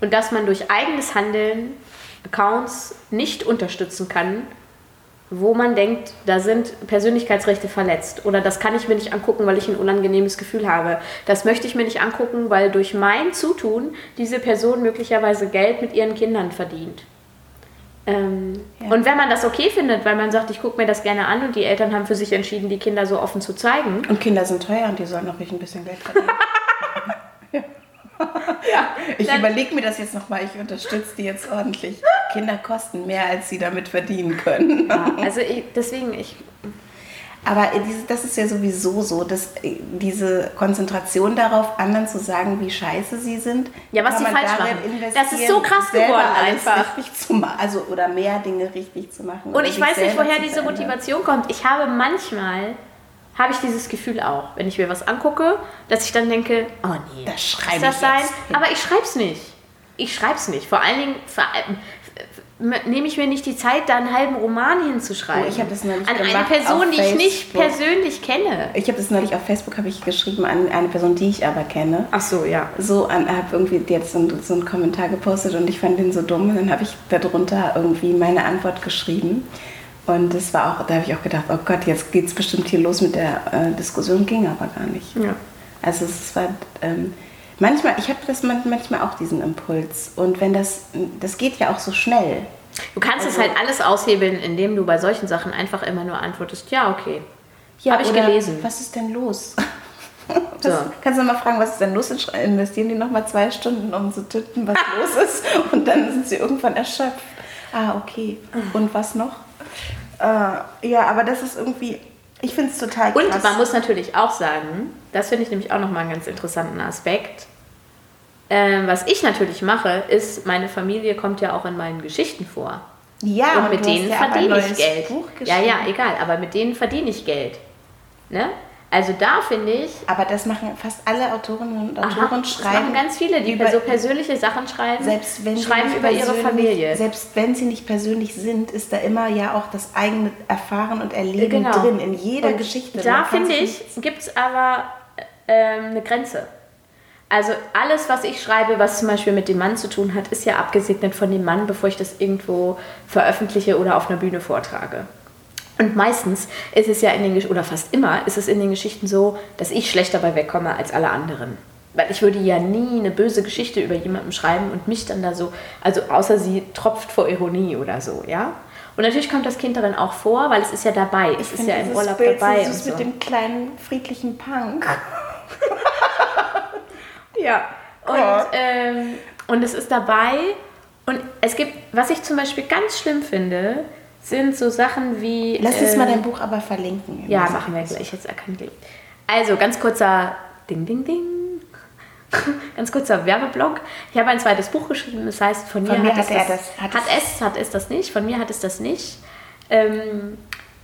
Und dass man durch eigenes Handeln Accounts nicht unterstützen kann, wo man denkt, da sind Persönlichkeitsrechte verletzt. Oder das kann ich mir nicht angucken, weil ich ein unangenehmes Gefühl habe. Das möchte ich mir nicht angucken, weil durch mein Zutun diese Person möglicherweise Geld mit ihren Kindern verdient. Ähm, Ja. Und wenn man das okay findet, weil man sagt, ich gucke mir das gerne an und die Eltern haben für sich entschieden, die Kinder so offen zu zeigen, Und Kinder sind teuer und die sollen auch ruhig ein bisschen Geld verdienen. ja, Ich überlege mir das jetzt nochmal, ich unterstütze die jetzt ordentlich. Kinder kosten mehr, als sie damit verdienen können. Ja, also ich, deswegen, ich, Aber das ist ja sowieso so, dass äh, diese Konzentration darauf, anderen zu sagen, wie scheiße sie sind. Ja, was sie falsch machen. Das ist so krass geworden einfach. Richtig zu machen, also oder mehr Dinge richtig zu machen. und ich weiß nicht, woher diese. Motivation kommt. Ich habe manchmal, habe ich dieses Gefühl auch, wenn ich mir was angucke, dass ich dann denke, oh nee, Das schreibe muss das ich sein? jetzt. Aber ich schreibe es nicht. Ich schreibe es nicht. Vor allen Dingen nehme ich mir nicht die Zeit, da einen halben Roman hinzuschreiben. Oh, ich habe das neulich An eine Person, auf die ich nicht Facebook. persönlich kenne. Ich habe das neulich auf Facebook habe ich geschrieben an eine Person, die ich aber kenne. Ach so, ja. So an, habe irgendwie hat so, einen- so einen Kommentar gepostet und ich fand den so dumm und dann habe ich darunter irgendwie meine Antwort geschrieben. Und das war auch, da habe ich auch gedacht, oh Gott, jetzt geht es bestimmt hier los mit der äh, Diskussion, ging aber gar nicht. Ja. Also es war ähm, manchmal, ich habe das man- manchmal auch diesen Impuls und wenn das, das geht ja auch so schnell. Du kannst Also- es halt alles aushebeln, indem du bei solchen Sachen einfach immer nur antwortest, ja, okay. Hab ich oder gelesen. Was ist denn los? So. Was, kannst du mal fragen, was ist denn los? Investieren die nochmal zwei Stunden, um zu tippen, was los ist? Und dann sind sie irgendwann erschöpft. Ah, okay. Und was noch? Äh, ja, aber das ist irgendwie, ich finde es total krass. Und man muss natürlich auch sagen, das finde ich nämlich auch nochmal einen ganz interessanten Aspekt. Ähm, was ich natürlich mache, ist, meine Familie kommt ja auch in meinen Geschichten vor. ja, und mit denen ja verdiene ich Geld. Ja, ja, egal, aber mit denen verdiene ich Geld. Ne? Also da finde ich. Aber das machen fast alle Autorinnen und Aha, Autoren das schreiben. machen ganz viele, die über- so persönliche Sachen schreiben. selbst wenn sie schreiben über ihre persönlich- Familie. Selbst wenn sie nicht persönlich sind, ist da immer ja auch das eigene Erfahren und Erleben Genau. drin in jeder Und Geschichte. Da finde ich, gibt es aber ähm, eine Grenze. Also alles, was ich schreibe, was zum Beispiel mit dem Mann zu tun hat, ist ja abgesegnet von dem Mann, bevor ich das irgendwo veröffentliche oder auf einer Bühne vortrage. Und meistens ist es ja in den Gesch- oder fast immer ist es in den Geschichten so, dass ich schlecht dabei wegkomme als alle anderen. Weil ich würde ja nie eine böse Geschichte über jemanden schreiben und mich dann da so, also außer sie tropft vor Ironie oder so, ja. Und natürlich kommt das Kind darin auch vor, weil es ist ja dabei, es ist ja im Urlaub Bild dabei so und süß so. mit dem kleinen friedlichen Punk. Ja. Und, Ja. ähm, und es ist dabei. Und es gibt, was ich zum Beispiel ganz schlimm finde, sind so Sachen wie. Lass uns ähm, mal dein Buch aber verlinken. Ja, machen wir gleich. Jetzt erkannt. Also, ganz kurzer Ding, Ding, Ding. Ganz kurzer Werbeblock. Ich habe ein zweites Buch geschrieben, das heißt, von mir, Von mir hat, es hat er das, das- hat hat, es- es, hat es das nicht, von mir hat es das nicht. Ähm,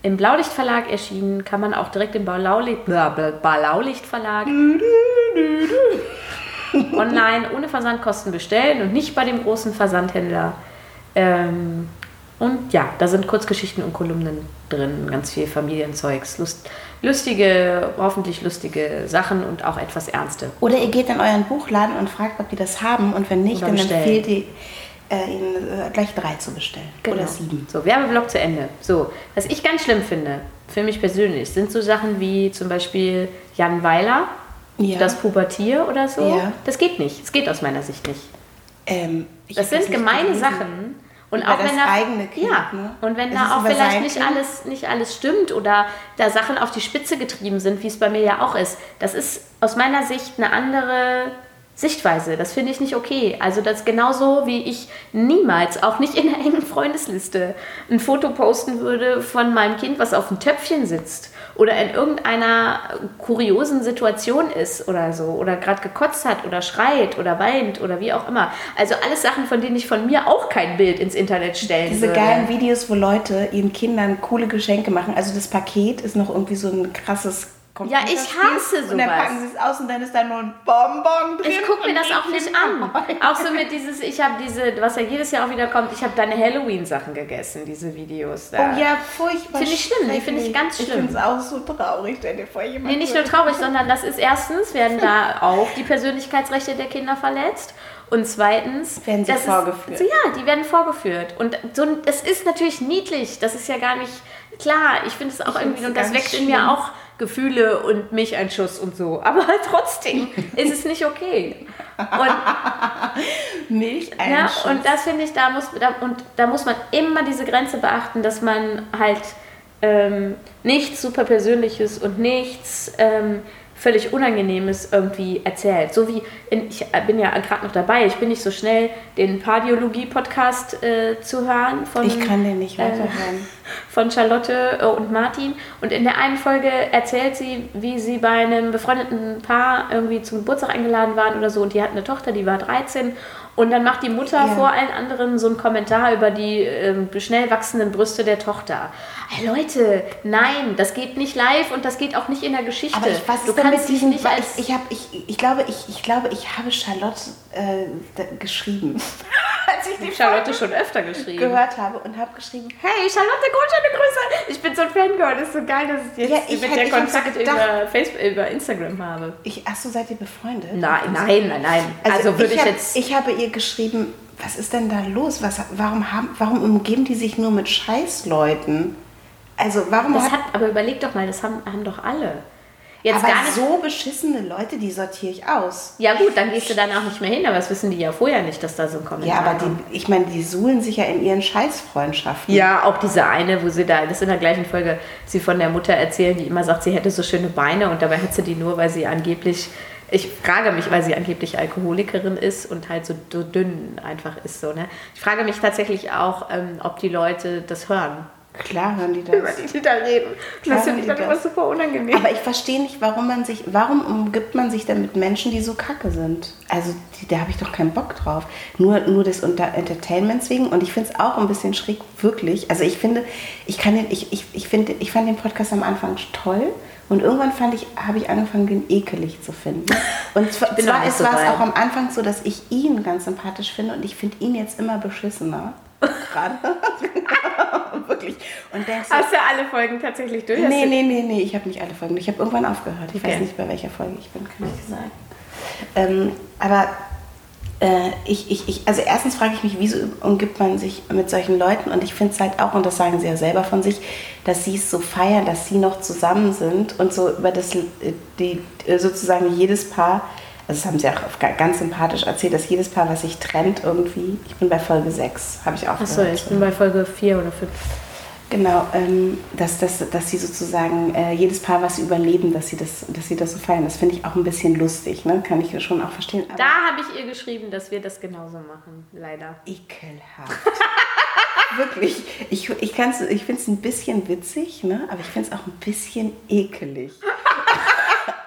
Im Blaulicht Verlag erschienen, kann man auch direkt im Blaulicht, Blaulicht Verlag online ohne Versandkosten bestellen und nicht bei dem großen Versandhändler. Ähm, und ja, da sind Kurzgeschichten und Kolumnen drin, ganz viel Familienzeugs, Lust, lustige, hoffentlich lustige Sachen und auch etwas ernste. Oder ihr geht in euren Buchladen und fragt, ob die das haben. Und wenn nicht, Oder dann empfehlt ihr äh, ihnen äh, gleich drei zu bestellen. Oder sieben. So, Werbeblock zu Ende. So, was ich ganz schlimm finde, für mich persönlich, sind so Sachen wie zum Beispiel Jan Weiler, Ja. das Pubertier oder so. Ja. Das geht nicht. Das geht aus meiner Sicht nicht. Ähm, Das sind gemeine. Sachen. Und Über auch das wenn da, eigene Kind, ja, ne? und wenn Es da ist auch vielleicht nicht Kind. alles, nicht alles stimmt oder da Sachen auf die Spitze getrieben sind, wie es bei mir ja auch ist, das ist aus meiner Sicht eine andere Sichtweise. Das finde ich nicht okay. Also das ist genauso, wie ich niemals, auch nicht in einer engen Freundesliste, ein Foto posten würde von meinem Kind, was auf dem Töpfchen sitzt oder in irgendeiner kuriosen Situation ist oder so oder gerade gekotzt hat oder schreit oder weint oder wie auch immer. Also alles Sachen, von denen ich von mir auch kein Bild ins Internet stellen Diese würde. geilen Videos, wo Leute ihren Kindern coole Geschenke machen. Also das Paket ist noch irgendwie so ein krasses Ja, ich hasse Und dann sowas. packen sie es aus und dann ist da nur ein Bonbon drin. Ich gucke mir das auch nicht an. Auch so mit dieses, ich habe diese, was ja jedes Jahr auch wieder kommt, ich habe deine Halloween-Sachen gegessen, diese Videos da. Oh ja, furchtbar. Finde ich schlimm, die finde ich ganz Ich schlimm. finde es auch so traurig, stell dir vor, jemand. Nee, nicht nur traurig, sondern das ist erstens, werden da auch die Persönlichkeitsrechte der Kinder verletzt. Und zweitens Werden sie vorgeführt. Ist, ja, die werden vorgeführt. Und so, es ist natürlich niedlich. Das ist ja gar nicht klar. Ich finde es auch Ich irgendwie, und das weckt in schlimm. mir auch Gefühle und Milcheinschuss und so. Aber trotzdem ist es nicht okay. Und Milch ja, und das finde ich, da muss, da, und da muss man immer diese Grenze beachten, dass man halt ähm, nichts super Persönliches und nichts ähm, völlig Unangenehmes irgendwie erzählt. So wie, in, ich bin ja gerade noch dabei, ich bin nicht so schnell, den Pardiologie-Podcast äh, zu hören von, Ich kann den nicht äh, weiterhören. von Charlotte äh, und Martin. Und in der einen Folge erzählt sie, wie sie bei einem befreundeten Paar irgendwie zum Geburtstag eingeladen waren oder so. Und die hatten eine Tochter, die war 13. Und dann macht die Mutter Ja. vor allen anderen so einen Kommentar über die ähm, schnell wachsenden Brüste der Tochter. Ey, Leute, nein, das geht nicht live und das geht auch nicht in der Geschichte. Aber ich, was du kannst dich nicht als ich, ich, hab, ich, ich, glaube, ich, ich glaube, ich habe Charlotte äh, da, geschrieben, als ich die Charlotte Folge schon öfter geschrieben. gehört habe und habe geschrieben, Hey, Charlotte, gut, schöne Grüße. Ich bin so ein Fangirl. Das ist so geil, dass ich jetzt Ja, ich mit hätte- der Kontakt gedacht- über, Facebook, über Instagram habe. ich, ach so, seid ihr befreundet? Nein, nein, nein, nein. Also, würde ich, hab, jetzt. Ich habe ihr geschrieben, was ist denn da los? Was, warum, haben, warum umgeben die sich nur mit Scheißleuten? Also warum das hat, aber überleg doch mal, das haben, haben doch alle. Jetzt aber gar nicht. so beschissene Leute, die sortiere ich aus. ja, gut, dann gehst du dann auch nicht mehr hin, aber das wissen die ja vorher nicht, dass da so ein Kommentar Ja, aber die, ich meine, die suhlen sich ja in ihren Scheißfreundschaften. Ja, auch diese eine, wo sie da, das ist in der gleichen Folge, sie von der Mutter erzählen, die immer sagt, sie hätte so schöne Beine und dabei hat sie die nur, weil sie angeblich, ich frage mich, weil sie angeblich Alkoholikerin ist und halt so dünn einfach ist. So, ne? Ich frage mich tatsächlich auch, ähm, ob die Leute das hören. Klar hören die das. Über die, die da reden. Klar das finde ich dann immer super unangenehm. Aber ich verstehe nicht, warum man sich, warum umgibt man sich dann mit Menschen, die so kacke sind? Also die, da habe ich doch keinen Bock drauf. Nur, nur des Unter Entertainments wegen. Und ich finde es auch ein bisschen schräg, wirklich. Also ich finde, ich kann den, ich, ich, ich finde, ich fand den Podcast am Anfang toll Und irgendwann fand ich, habe ich angefangen, den ekelig zu finden. Und zwar, zwar ist, so war es auch am Anfang so, dass ich ihn ganz sympathisch finde und ich finde ihn jetzt immer beschissener. Gerade. Wirklich. Und der Hast du alle Folgen tatsächlich durch? Nee, nee, nee, nee, ich habe nicht alle Folgen. Ich habe irgendwann aufgehört. Ich okay. weiß nicht, bei welcher Folge ich bin, kann ich sagen. Ähm, aber ich, ich, ich, also erstens frage ich mich, wieso umgibt man sich mit solchen Leuten? Und ich finde es halt auch, und das sagen sie ja selber von sich, dass sie es so feiern, dass sie noch zusammen sind und so über das, äh, die, sozusagen jedes Paar, also das haben sie auch ganz sympathisch erzählt, dass jedes Paar, was sich trennt irgendwie, ich bin bei Folge 6, habe ich auch Achso, ich bin bei Folge 4 oder 5. Genau, ähm, dass, dass, dass sie sozusagen äh, jedes Paar, was sie überleben, dass sie das, dass sie das so feiern. Das finde ich auch ein bisschen lustig, ne? kann ich schon auch verstehen. Da habe ich ihr geschrieben, dass wir das genauso machen, leider. Ekelhaft. Wirklich. Ich, ich, ich finde es ein bisschen witzig, ne? aber ich finde es auch ein bisschen ekelig.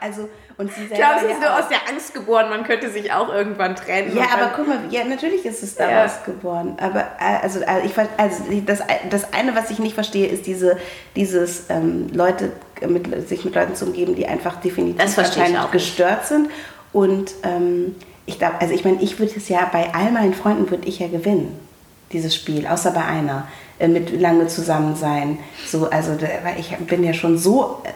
Also und sie selber. Ich glaube, sie ist nur aus der Angst geboren, man könnte sich auch irgendwann trennen. Ja, aber guck mal, ja, natürlich ist es daraus ja. geboren. Aber äh, also, also, ich, also das, das eine, was ich nicht verstehe, ist diese, dieses ähm, Leute mit, sich mit Leuten zu umgeben, die einfach definitiv wahrscheinlich gestört sind. Und ähm, ich glaube, also ich meine, ich würde es ja bei all meinen Freunden würde ich ja gewinnen, dieses Spiel, außer bei einer äh, mit lange zusammen sein. So, also weil ich bin ja schon so äh,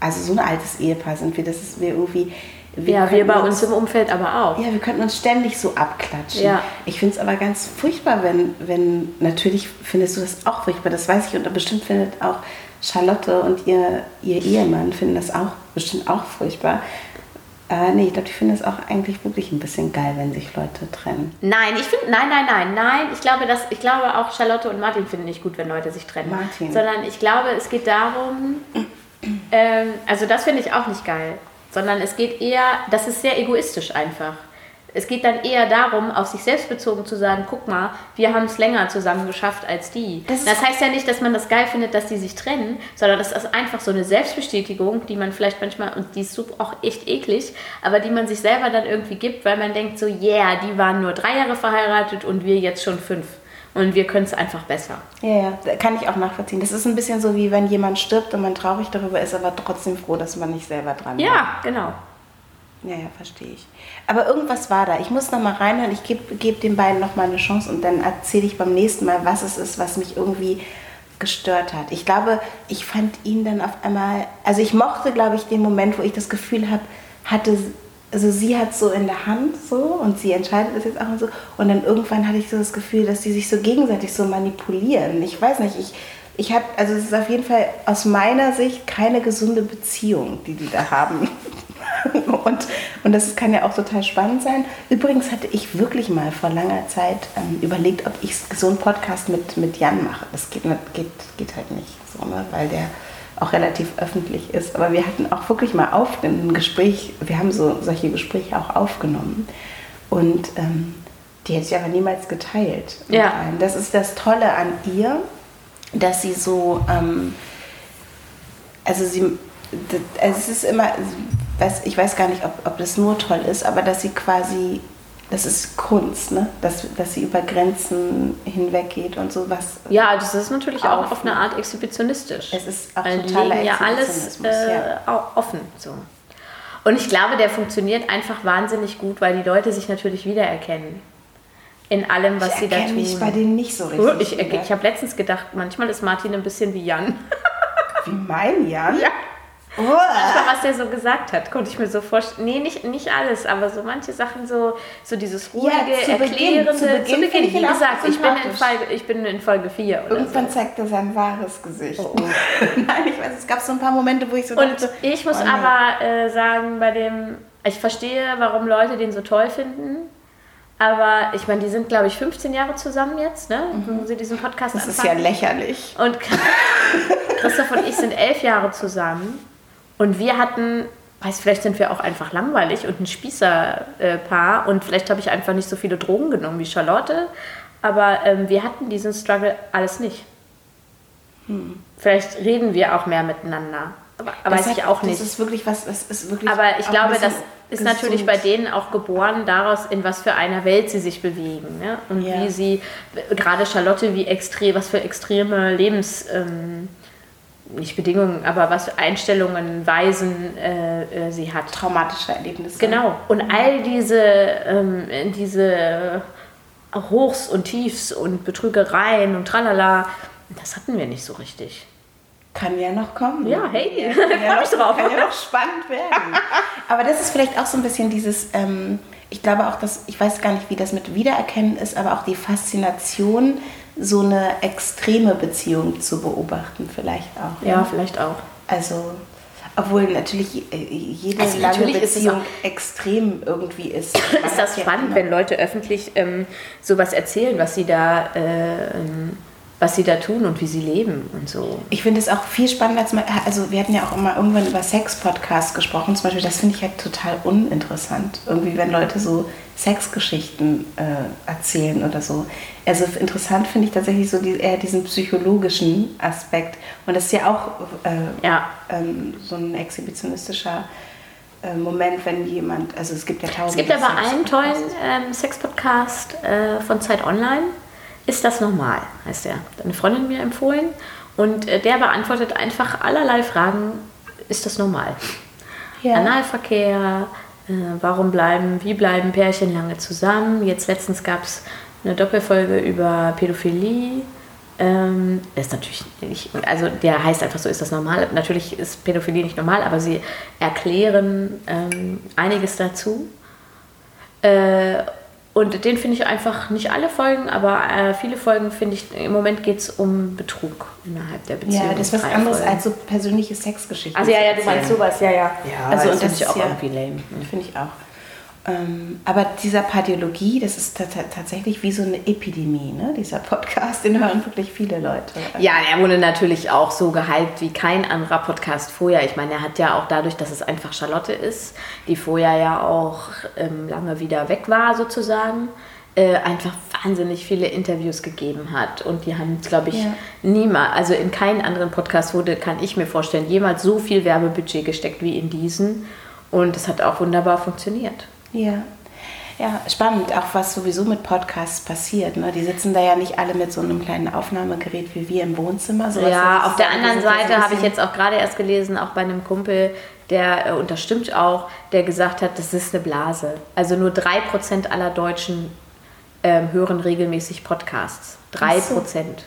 also so ein altes Ehepaar sind wir, das ist wir irgendwie. Wir ja, wir bei uns, uns, im Umfeld aber auch. Ja, wir könnten uns ständig so abklatschen. Ja. Ich finde es aber ganz furchtbar, wenn, wenn, natürlich findest du das auch furchtbar, das weiß ich, und bestimmt findet auch Charlotte und ihr, ihr Ehemann finden das auch bestimmt auch furchtbar. Äh, nee, ich glaube, die finden es auch eigentlich wirklich ein bisschen geil, wenn sich Leute trennen. Nein, ich finde, nein, nein, nein, nein. Ich glaube, dass, ich glaube auch Charlotte und Martin finden nicht gut, wenn Leute sich trennen. Martin. Sondern ich glaube, es geht darum, ähm, also das finde ich auch nicht geil. Sondern es geht eher, das ist sehr egoistisch einfach. Es geht dann eher darum, auf sich selbst bezogen zu sagen, guck mal, wir haben es länger zusammen geschafft als die. Das, das, heißt ja nicht, dass man das geil findet, dass die sich trennen, sondern das ist einfach so eine Selbstbestätigung, die man vielleicht manchmal, und die ist auch echt eklig, aber die man sich selber dann irgendwie gibt, weil man denkt so, yeah, die waren nur drei Jahre verheiratet und wir jetzt schon fünf und wir können es einfach besser. Ja, ja, kann ich auch nachvollziehen. Das ist ein bisschen so, wie wenn jemand stirbt und man traurig darüber ist, aber trotzdem froh, dass man nicht selber dran ja, war. Ja, genau. Ja, ja, verstehe ich. Aber irgendwas war da. Ich muss noch mal reinhören. Ich gebe geb den beiden noch mal eine Chance und dann erzähle ich beim nächsten Mal, was es ist, was mich irgendwie gestört hat. Ich glaube, ich fand ihn dann auf einmal, also ich mochte, glaube ich, den Moment, wo ich das Gefühl habe, hatte also sie hat so in der Hand so und sie entscheidet das jetzt auch und so. Und dann irgendwann hatte ich so das Gefühl, dass die sich so gegenseitig so manipulieren. Ich weiß nicht, ich, ich habe, also es ist auf jeden Fall aus meiner Sicht keine gesunde Beziehung, die die da haben. und, und das kann ja auch total spannend sein. Übrigens hatte ich wirklich mal vor langer Zeit ähm, überlegt, ob ich so einen Podcast mit, mit Jan mache. Das geht, geht, geht halt nicht so, ne? weil der auch relativ öffentlich ist. Aber wir hatten auch wirklich mal auf ein Gespräch, wir haben so solche Gespräche auch aufgenommen. Und ähm, die hätte ich aber niemals geteilt. Ja. Das ist das Tolle an ihr, dass sie so, ähm, also sie, also es ist immer, ich weiß gar nicht, ob, ob das nur toll ist, aber dass sie quasi das ist Kunst, ne? dass, dass sie über Grenzen hinweggeht und sowas. Ja, das ist natürlich auch, auch auf eine Art exhibitionistisch. Es ist auch Weil totaler ja alles äh, ja. offen. So. Und ich glaube, der funktioniert einfach wahnsinnig gut, weil die Leute sich natürlich wiedererkennen. In allem, was ich sie da tun. Ich bei denen nicht so richtig. Ich, ich habe letztens gedacht, manchmal ist Martin ein bisschen wie Jan. Wie mein Jan? Ja. Oh. Manchmal, was der so gesagt hat, konnte ich mir so vorstellen. Nee, nicht, nicht alles, aber so manche Sachen, so, so dieses ruhige, ja, zu erklärende. Beginn, zu Beginn, zu Beginn wie gesagt, ich bin, in Folge, ich bin in Folge 4. Irgendwann so. zeigt er sein wahres Gesicht. Oh, oh. Nein, ich weiß, es gab so ein paar Momente, wo ich so Und dachte, ich muss oh, aber äh, sagen, bei dem, ich verstehe, warum Leute den so toll finden. Aber ich meine, die sind, glaube ich, 15 Jahre zusammen jetzt, ne? Mhm. Wo sie diesen Podcast Das anfangen. ist ja lächerlich. Und Christoph und ich sind elf Jahre zusammen. Und wir hatten, weiß, vielleicht sind wir auch einfach langweilig und ein Spießerpaar und vielleicht habe ich einfach nicht so viele Drogen genommen wie Charlotte. Aber ähm, wir hatten diesen Struggle alles nicht. Hm. Vielleicht reden wir auch mehr miteinander. Aber, aber weiß ich auch nicht. Das ist wirklich was, das ist wirklich. Aber ich glaube, das ist natürlich bei denen auch geboren daraus, in was für einer Welt sie sich bewegen. Ne? Und ja. wie sie, gerade Charlotte, wie extrem, was für extreme Lebens. Ähm, nicht Bedingungen, aber was für Einstellungen, Weisen äh, äh, sie hat. Traumatische Erlebnisse. Genau. Und all diese, ähm, diese Hochs und Tiefs und Betrügereien und tralala, das hatten wir nicht so richtig. Kann ja noch kommen. Ja, hey, kann ja, noch, drauf. kann ja noch spannend werden. Aber das ist vielleicht auch so ein bisschen dieses, ähm, ich glaube auch, dass, ich weiß gar nicht, wie das mit Wiedererkennen ist, aber auch die Faszination, so eine extreme Beziehung zu beobachten, vielleicht auch. Ja, vielleicht auch. Also, obwohl natürlich äh, jede Also lange natürlich Beziehung extrem irgendwie ist. Ist das ja spannend, wenn Leute öffentlich ähm, sowas erzählen, was sie da, äh, ähm, was sie da tun und wie sie leben und so. Ich finde es auch viel spannender als mal, also wir hatten ja auch immer irgendwann über Sex-Podcasts gesprochen, zum Beispiel, das finde ich halt total uninteressant. Irgendwie, wenn Leute so Sexgeschichten äh, erzählen oder so. Also interessant finde ich tatsächlich so die, eher diesen psychologischen Aspekt. Und das ist ja auch äh, Ja. ähm, so ein exhibitionistischer äh, Moment, wenn jemand, also es gibt ja Es tausende gibt aber einen tollen ähm, Sex-Podcast äh, von Zeit Online. Ist das normal, heißt der. Hat eine Freundin mir empfohlen. Und äh, der beantwortet einfach allerlei Fragen. Ist das normal? Ja. Analverkehr, äh, warum bleiben, wie bleiben Pärchen lange zusammen? Jetzt letztens gab es eine Doppelfolge über Pädophilie. Ähm, ist natürlich nicht, also der heißt einfach so, ist das normal? Natürlich ist Pädophilie nicht normal, aber sie erklären ähm, einiges dazu. Äh, und den finde ich einfach, nicht alle Folgen, aber äh, viele Folgen finde ich, im Moment geht es um Betrug innerhalb der Beziehung. Ja, das ist was Drei anderes Folgen. als so persönliche Sexgeschichten. Also ja, ja, du meinst sowas, ja, ja. Ja, also das und das ist ich auch ja- irgendwie lame. Finde ich auch. Ähm, aber dieser Pardiologie, das ist ta- ta- tatsächlich wie so eine Epidemie, ne? Dieser Podcast, den hören wirklich viele Leute. Ja, er wurde natürlich auch so gehypt wie kein anderer Podcast vorher. Ich meine, er hat ja auch dadurch, dass es einfach Charlotte ist, die vorher ja auch ähm, lange wieder weg war sozusagen, äh, einfach wahnsinnig viele Interviews gegeben hat. Und die haben, glaube ich, Ja. niemals, also in keinen anderen Podcast wurde, kann ich mir vorstellen, jemals so viel Werbebudget gesteckt wie in diesen. Und es hat auch wunderbar funktioniert. Ja. Ja, spannend, auch was sowieso mit Podcasts passiert. Ne? Die sitzen da ja nicht alle mit so einem kleinen Aufnahmegerät wie wir im Wohnzimmer. sowas. Ja, auf der anderen Seite habe ich jetzt auch gerade erst gelesen, auch bei einem Kumpel, der äh, und das stimmt auch, der gesagt hat, das ist eine Blase. Also nur 3% aller Deutschen ähm, hören regelmäßig Podcasts. 3%. Ach so.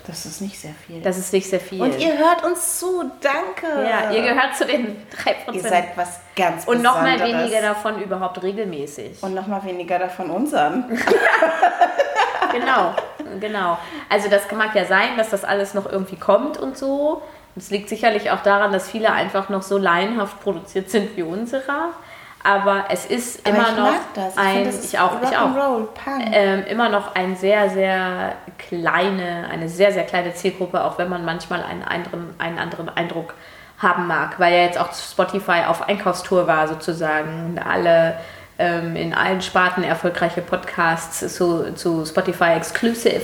Das ist nicht sehr viel. Das ist nicht sehr viel. Und ihr hört uns zu, danke. ja, ihr gehört zu den 3%. Ihr seid was ganz und nochmal weniger davon überhaupt regelmäßig. Und nochmal weniger davon unseren. Genau, genau. Also das mag ja sein, dass das alles noch irgendwie kommt und so. Es liegt sicherlich auch daran, dass viele einfach noch so laienhaft produziert sind wie unserer. Aber es ist Aber immer ich noch das. Ich ein, finde, das ich auch, ich auch. Ähm, immer noch ein sehr, sehr kleine, eine sehr, sehr kleine Zielgruppe, auch wenn man manchmal einen anderen, einen anderen Eindruck haben mag, weil ja jetzt auch Spotify auf Einkaufstour war sozusagen, alle ähm, in allen Sparten erfolgreiche Podcasts zu, zu Spotify Exclusive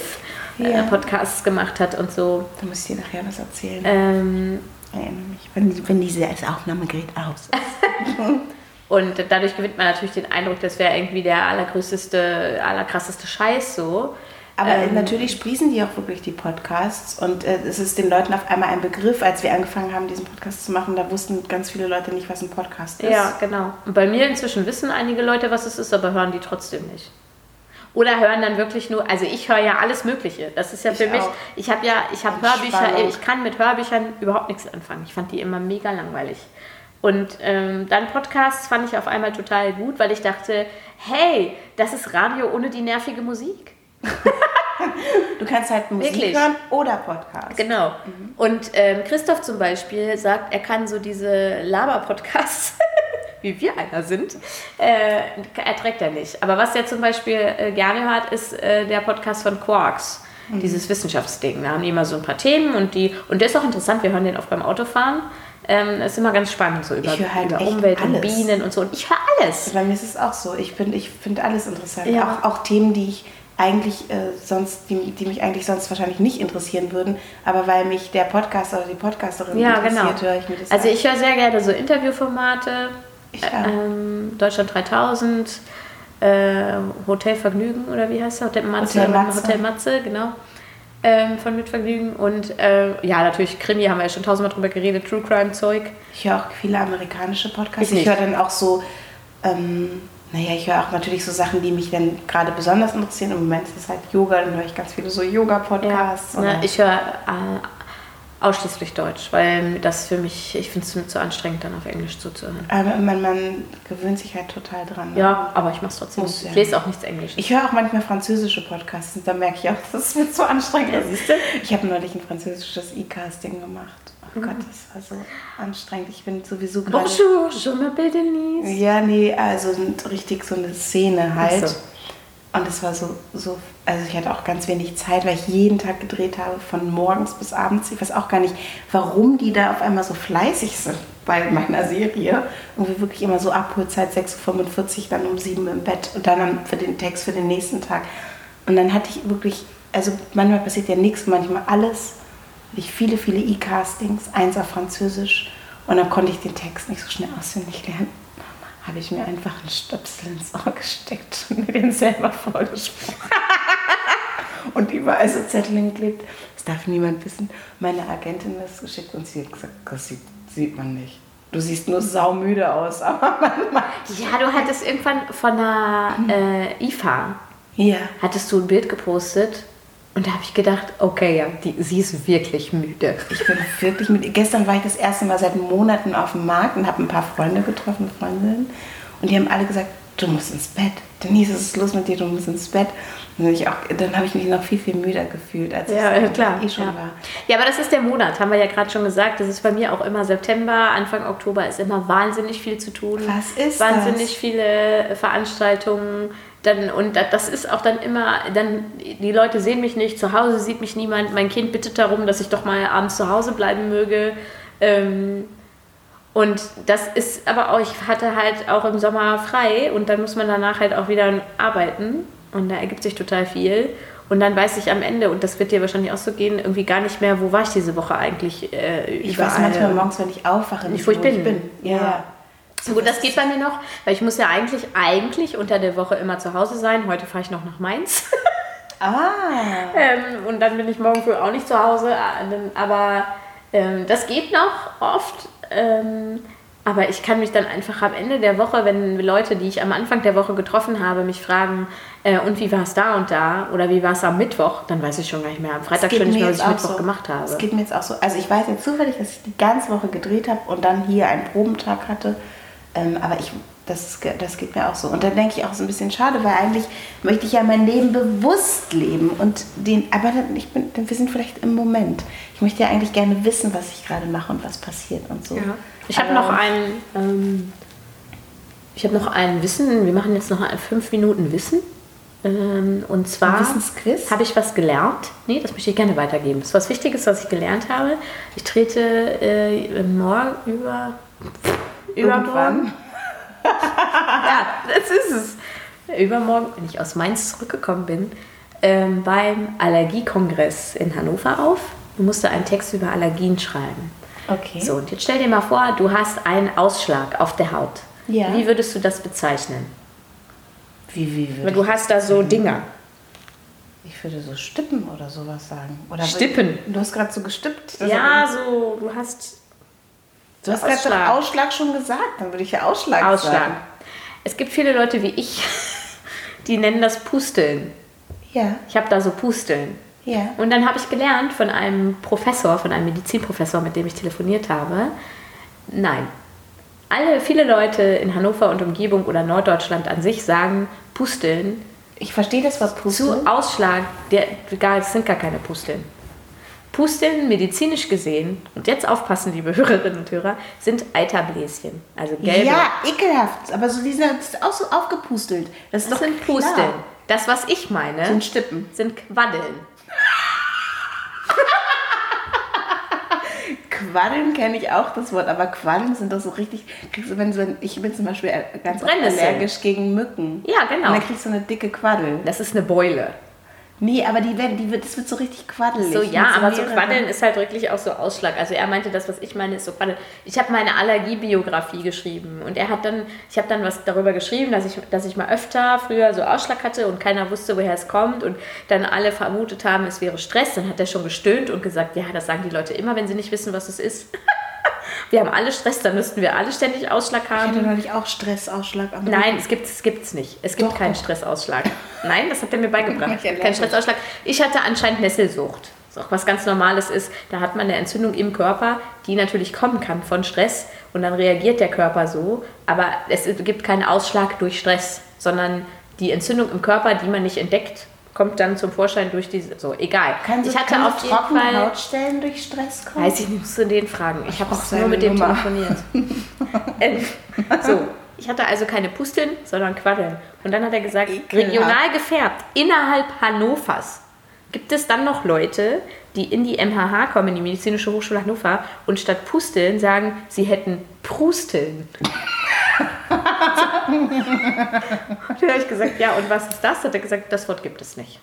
äh, Ja. Podcasts gemacht hat und so. Da muss ich dir nachher was erzählen. Ähm, Erinnere mich, wenn, wenn dieses Aufnahmegerät aus ist. Und dadurch gewinnt man natürlich den Eindruck, das wäre irgendwie der allergrößte, allerkrasseste Scheiß so. Aber Ähm, natürlich sprießen die auch wirklich die Podcasts und äh, es ist den Leuten auf einmal ein Begriff. Als wir angefangen haben, diesen Podcast zu machen, da wussten ganz viele Leute nicht, was ein Podcast ist. Ja, genau. Und bei mir inzwischen wissen einige Leute, was es ist, aber hören die trotzdem nicht. Oder hören dann wirklich nur, also ich höre ja alles Mögliche. Das ist ja Ich für mich, auch. ich habe ja, ich habe Hörbücher, ich kann mit Hörbüchern überhaupt nichts anfangen. Ich fand die immer mega langweilig. Und ähm, dann Podcasts fand ich auf einmal total gut, weil ich dachte, hey, das ist Radio ohne die nervige Musik. Du kannst halt Musik Wirklich? hören oder Podcast. Genau. Und ähm, Christoph zum Beispiel sagt, er kann so diese Laber-Podcasts, wie wir einer sind, äh, erträgt er nicht. Aber was er zum Beispiel äh, gerne hört, ist äh, der Podcast von Quarks. Dieses Wissenschaftsding. Da haben die immer so ein paar Themen und die, und der ist auch interessant, wir hören den oft beim Autofahren. Ähm, ist immer ganz spannend, so über, halt über Umwelt und alles. Bienen und so. Und ich höre alles. Bei mir ist es auch so. Ich finde ich find alles interessant. Ja. Auch, auch Themen, die ich eigentlich äh, sonst, die, die mich eigentlich sonst wahrscheinlich nicht interessieren würden, aber weil mich der Podcaster oder die Podcasterin Ja, interessiert, genau. höre ich mir das Also an. ich höre sehr gerne so Interviewformate. Ich auch. ähm, Deutschland 3000, äh, Hotel Vergnügen oder wie heißt der? Hotel Matze. Hotel Matze. Hotel Matze, genau. ähm, von Mitvergnügen. Und äh, ja, natürlich Krimi haben wir ja schon tausendmal drüber geredet, True Crime Zeug. Ich höre auch viele amerikanische Podcasts. Ich Ich, höre dann auch so, ähm, naja, ich höre auch natürlich so Sachen, die mich dann gerade besonders interessieren. Im Moment ist es halt Yoga, dann höre ich ganz viele so Yoga-Podcasts. ne, oder- ich höre äh, ausschließlich Deutsch, weil das für mich, ich finde es zu anstrengend, dann auf Englisch zuzuhören. Aber man, man gewöhnt sich halt total dran. ne? Ja, aber ich mache es trotzdem. Muss. Ich lese auch nichts Englisches. Ich höre auch manchmal französische Podcasts und da merke ich auch, das ist mir zu anstrengend. Ja, du? Ich habe neulich ein französisches E-Casting gemacht. Oh Gott, das war so anstrengend. Ich bin sowieso gerade... Bonjour, je m'appelle Denise. Ja, nee, also richtig so eine Szene halt. Ach so. Und es war so, so, also ich hatte auch ganz wenig Zeit, weil ich jeden Tag gedreht habe, von morgens bis abends. Ich weiß auch gar nicht, warum die da auf einmal so fleißig sind bei meiner Serie. Irgendwie wirklich immer so Abholzeit 6.45 Uhr, dann um 7 Uhr im Bett und dann für den Text für den nächsten Tag. Und dann hatte ich wirklich, also manchmal passiert ja nichts, manchmal alles. Hatte Ich viele, viele E-Castings, eins auf Französisch. Und dann konnte ich den Text nicht so schnell auswendig lernen habe ich mir einfach einen Stöpsel ins Ohr gesteckt und mir den selber vorgesprochen. und überall so Zettel hingeklebt. Das darf niemand wissen. Meine Agentin hat es geschickt und sie hat gesagt, das sieht, sieht man nicht. Du siehst nur saumüde aus, aber man macht. Ja, du hattest irgendwann von einer äh, IFA, Ja. hattest du ein Bild gepostet und da habe ich gedacht, okay, ja, die, sie ist wirklich müde. Ich bin wirklich mit. Gestern war ich das erste Mal seit Monaten auf dem Markt und habe ein paar Freunde getroffen, Freundinnen. Und die haben alle gesagt, du musst ins Bett. Denise, es ist los mit dir, du musst ins Bett. Und dann, habe ich mich noch viel, viel müder gefühlt, als Ja, es ja, klar. eh schon ja. war. ja, aber das ist der Monat, haben wir ja gerade schon gesagt. Das ist bei mir auch immer September, Anfang Oktober ist immer wahnsinnig viel zu tun. Was ist Wahnsinnig das? viele Veranstaltungen. Dann, und da- das ist auch dann immer, dann, die Leute sehen mich nicht, zu Hause sieht mich niemand. Mein Kind bittet darum, dass ich doch mal abends zu Hause bleiben möge. Ähm, und das ist aber auch, ich hatte halt auch im Sommer frei und dann muss man danach halt auch wieder arbeiten und da ergibt sich total viel. Und dann weiß ich am Ende, und das wird dir wahrscheinlich auch so gehen, irgendwie gar nicht mehr, wo war ich diese Woche eigentlich äh, Ich überall. weiß manchmal morgens, wenn ich aufwache, Nicht, wo ich bin. Ja. Ja. Gut, das geht bei mir noch, weil ich muss ja eigentlich, eigentlich unter der Woche immer zu Hause sein. Heute fahre ich noch nach Mainz. Ah, ähm, und dann bin ich morgen früh auch nicht zu Hause. dann- Aber ähm, das geht noch oft. Ähm, aber ich kann mich dann einfach am Ende der Woche, wenn Leute, die ich am Anfang der Woche getroffen habe, mich fragen, äh, und wie war es da und da? Oder wie war es am Mittwoch? Dann weiß ich schon gar nicht mehr. Am Freitag schon nicht mehr, was ich Mittwoch so. gemacht habe. Es geht mir jetzt auch so. Also ich weiß jetzt zufällig, dass ich die ganze Woche gedreht habe und dann hier einen Probentag hatte. Ähm, aber ich, das, das geht mir auch so. Und dann denke ich auch so ein bisschen schade, weil eigentlich möchte ich ja mein Leben bewusst leben. Und den, aber dann, ich bin, wir sind vielleicht im Moment. Ich möchte ja eigentlich gerne wissen, was ich gerade mache und was passiert und so. Ja. Ich habe noch ein, ähm, ich habe noch ein Wissen. Wir machen jetzt noch ein fünf Minuten Wissen. Ähm, und zwar habe ich was gelernt. Nee, das möchte ich gerne weitergeben. Das ist was Wichtiges, was ich gelernt habe. Ich trete äh, morgen über übermorgen. Ja, das ist es. Übermorgen, wenn ich aus Mainz zurückgekommen bin, ähm, beim Allergiekongress in Hannover auf und musste einen Text über Allergien schreiben. Okay. So, und jetzt stell dir mal vor, du hast einen Ausschlag auf der Haut. Ja. Wie würdest du das bezeichnen? Wie, wie würde du hast da so Dinger. ich würde so Stippen oder sowas sagen. Oder Stippen? Du hast gerade so gestippt. Ja, hat- so, du hast Du hast gerade Ausschlag. doch Ausschlag schon gesagt. Dann würde ich ja Ausschlag, Ausschlag. sagen. Es gibt viele Leute wie ich, die nennen das Pusteln. Ja, Ich habe da so Pusteln. ja. Und dann habe ich gelernt von einem Professor, von einem Medizinprofessor, mit dem ich telefoniert habe, nein. Alle, viele Leute in Hannover und Umgebung oder Norddeutschland an sich sagen Pusteln Ich verstehe das Wort Pusteln. zu Ausschlag, der, gar, es sind gar keine Pusteln. Pusteln, medizinisch gesehen, und jetzt aufpassen, liebe Hörerinnen und Hörer, sind Eiterbläschen. Also gelbe. Ja, ekelhaft. Aber so, die sind das ist auch so aufgepustelt. Das ist das sind klar. Pusteln. Das, was ich meine, Sind Stippen. sind Quaddeln. Quaddeln kenne ich auch das Wort, aber Quaddeln sind doch so richtig. Kriegst du, wenn so, ich bin zum Beispiel ganz allergisch gegen Mücken. Ja, genau. Und dann kriegst du eine dicke Quaddel. Das ist eine Beule. Nee, aber die werden, die wird, das wird so richtig quaddelig. So, ja, Mit aber so Quaddeln ist halt wirklich auch so Ausschlag. Also er meinte, das, was ich meine, ist so Quaddeln. Ich habe meine Allergiebiografie geschrieben und er hat dann, ich habe dann was darüber geschrieben, dass ich, dass ich mal öfter früher so Ausschlag hatte und keiner wusste, woher es kommt und dann alle vermutet haben, es wäre Stress. Dann hat er schon gestöhnt und gesagt, ja, das sagen die Leute immer, wenn sie nicht wissen, was es ist. wir haben alle Stress, dann müssten wir alle ständig Ausschlag Ich hatte haben. neulich auch Stressausschlag am Nein, es gibt es gibt's nicht. Es gibt Doch, keinen. Stressausschlag. Nein, das hat er mir beigebracht. Ich Kein es. Stressausschlag. Ich hatte anscheinend Nesselsucht. Das ist auch was ganz Normales ist. Da hat man eine Entzündung im Körper, die natürlich kommen kann von Stress. Und dann reagiert der Körper so. Aber es gibt keinen Ausschlag durch Stress, sondern die Entzündung im Körper, die man nicht entdeckt, kommt dann zum Vorschein durch diese. So, egal. Kann ich hatte kann auf jeden trockene Fall. Hautstellen durch Stress kommen? Weiß ich nicht, musst du den fragen. Ich habe es nur mit dem telefoniert. ähm, so, ich hatte also keine Pusteln, sondern Quaddeln. Und dann hat er gesagt, Ekelhaft. regional gefärbt, innerhalb Hannovers. Gibt es dann noch Leute, die in die MHH kommen, in die Medizinische Hochschule Hannover, und statt Pusteln sagen, sie hätten Prusteln? Und dann habe ich gesagt, ja, und was ist das? Hat er gesagt, das Wort gibt es nicht.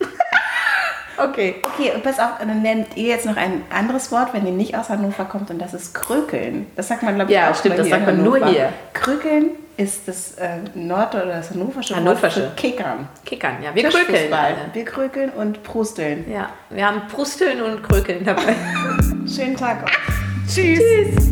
okay. Okay, und pass auf, dann nennt ihr jetzt noch ein anderes Wort, wenn ihr nicht aus Hannover kommt, und das ist Krökeln. Das sagt man, glaube ich, Ja, auch stimmt, das sagt man nur hier. Krökeln ist das äh, Nord- oder das hannoversche, Hannoversche. Wort für Kickern. Kickern, ja. Wir krökeln. Wir krökeln und prusteln. Ja, wir haben Prusteln und Krökeln dabei. Schönen Tag euch. Tschüss.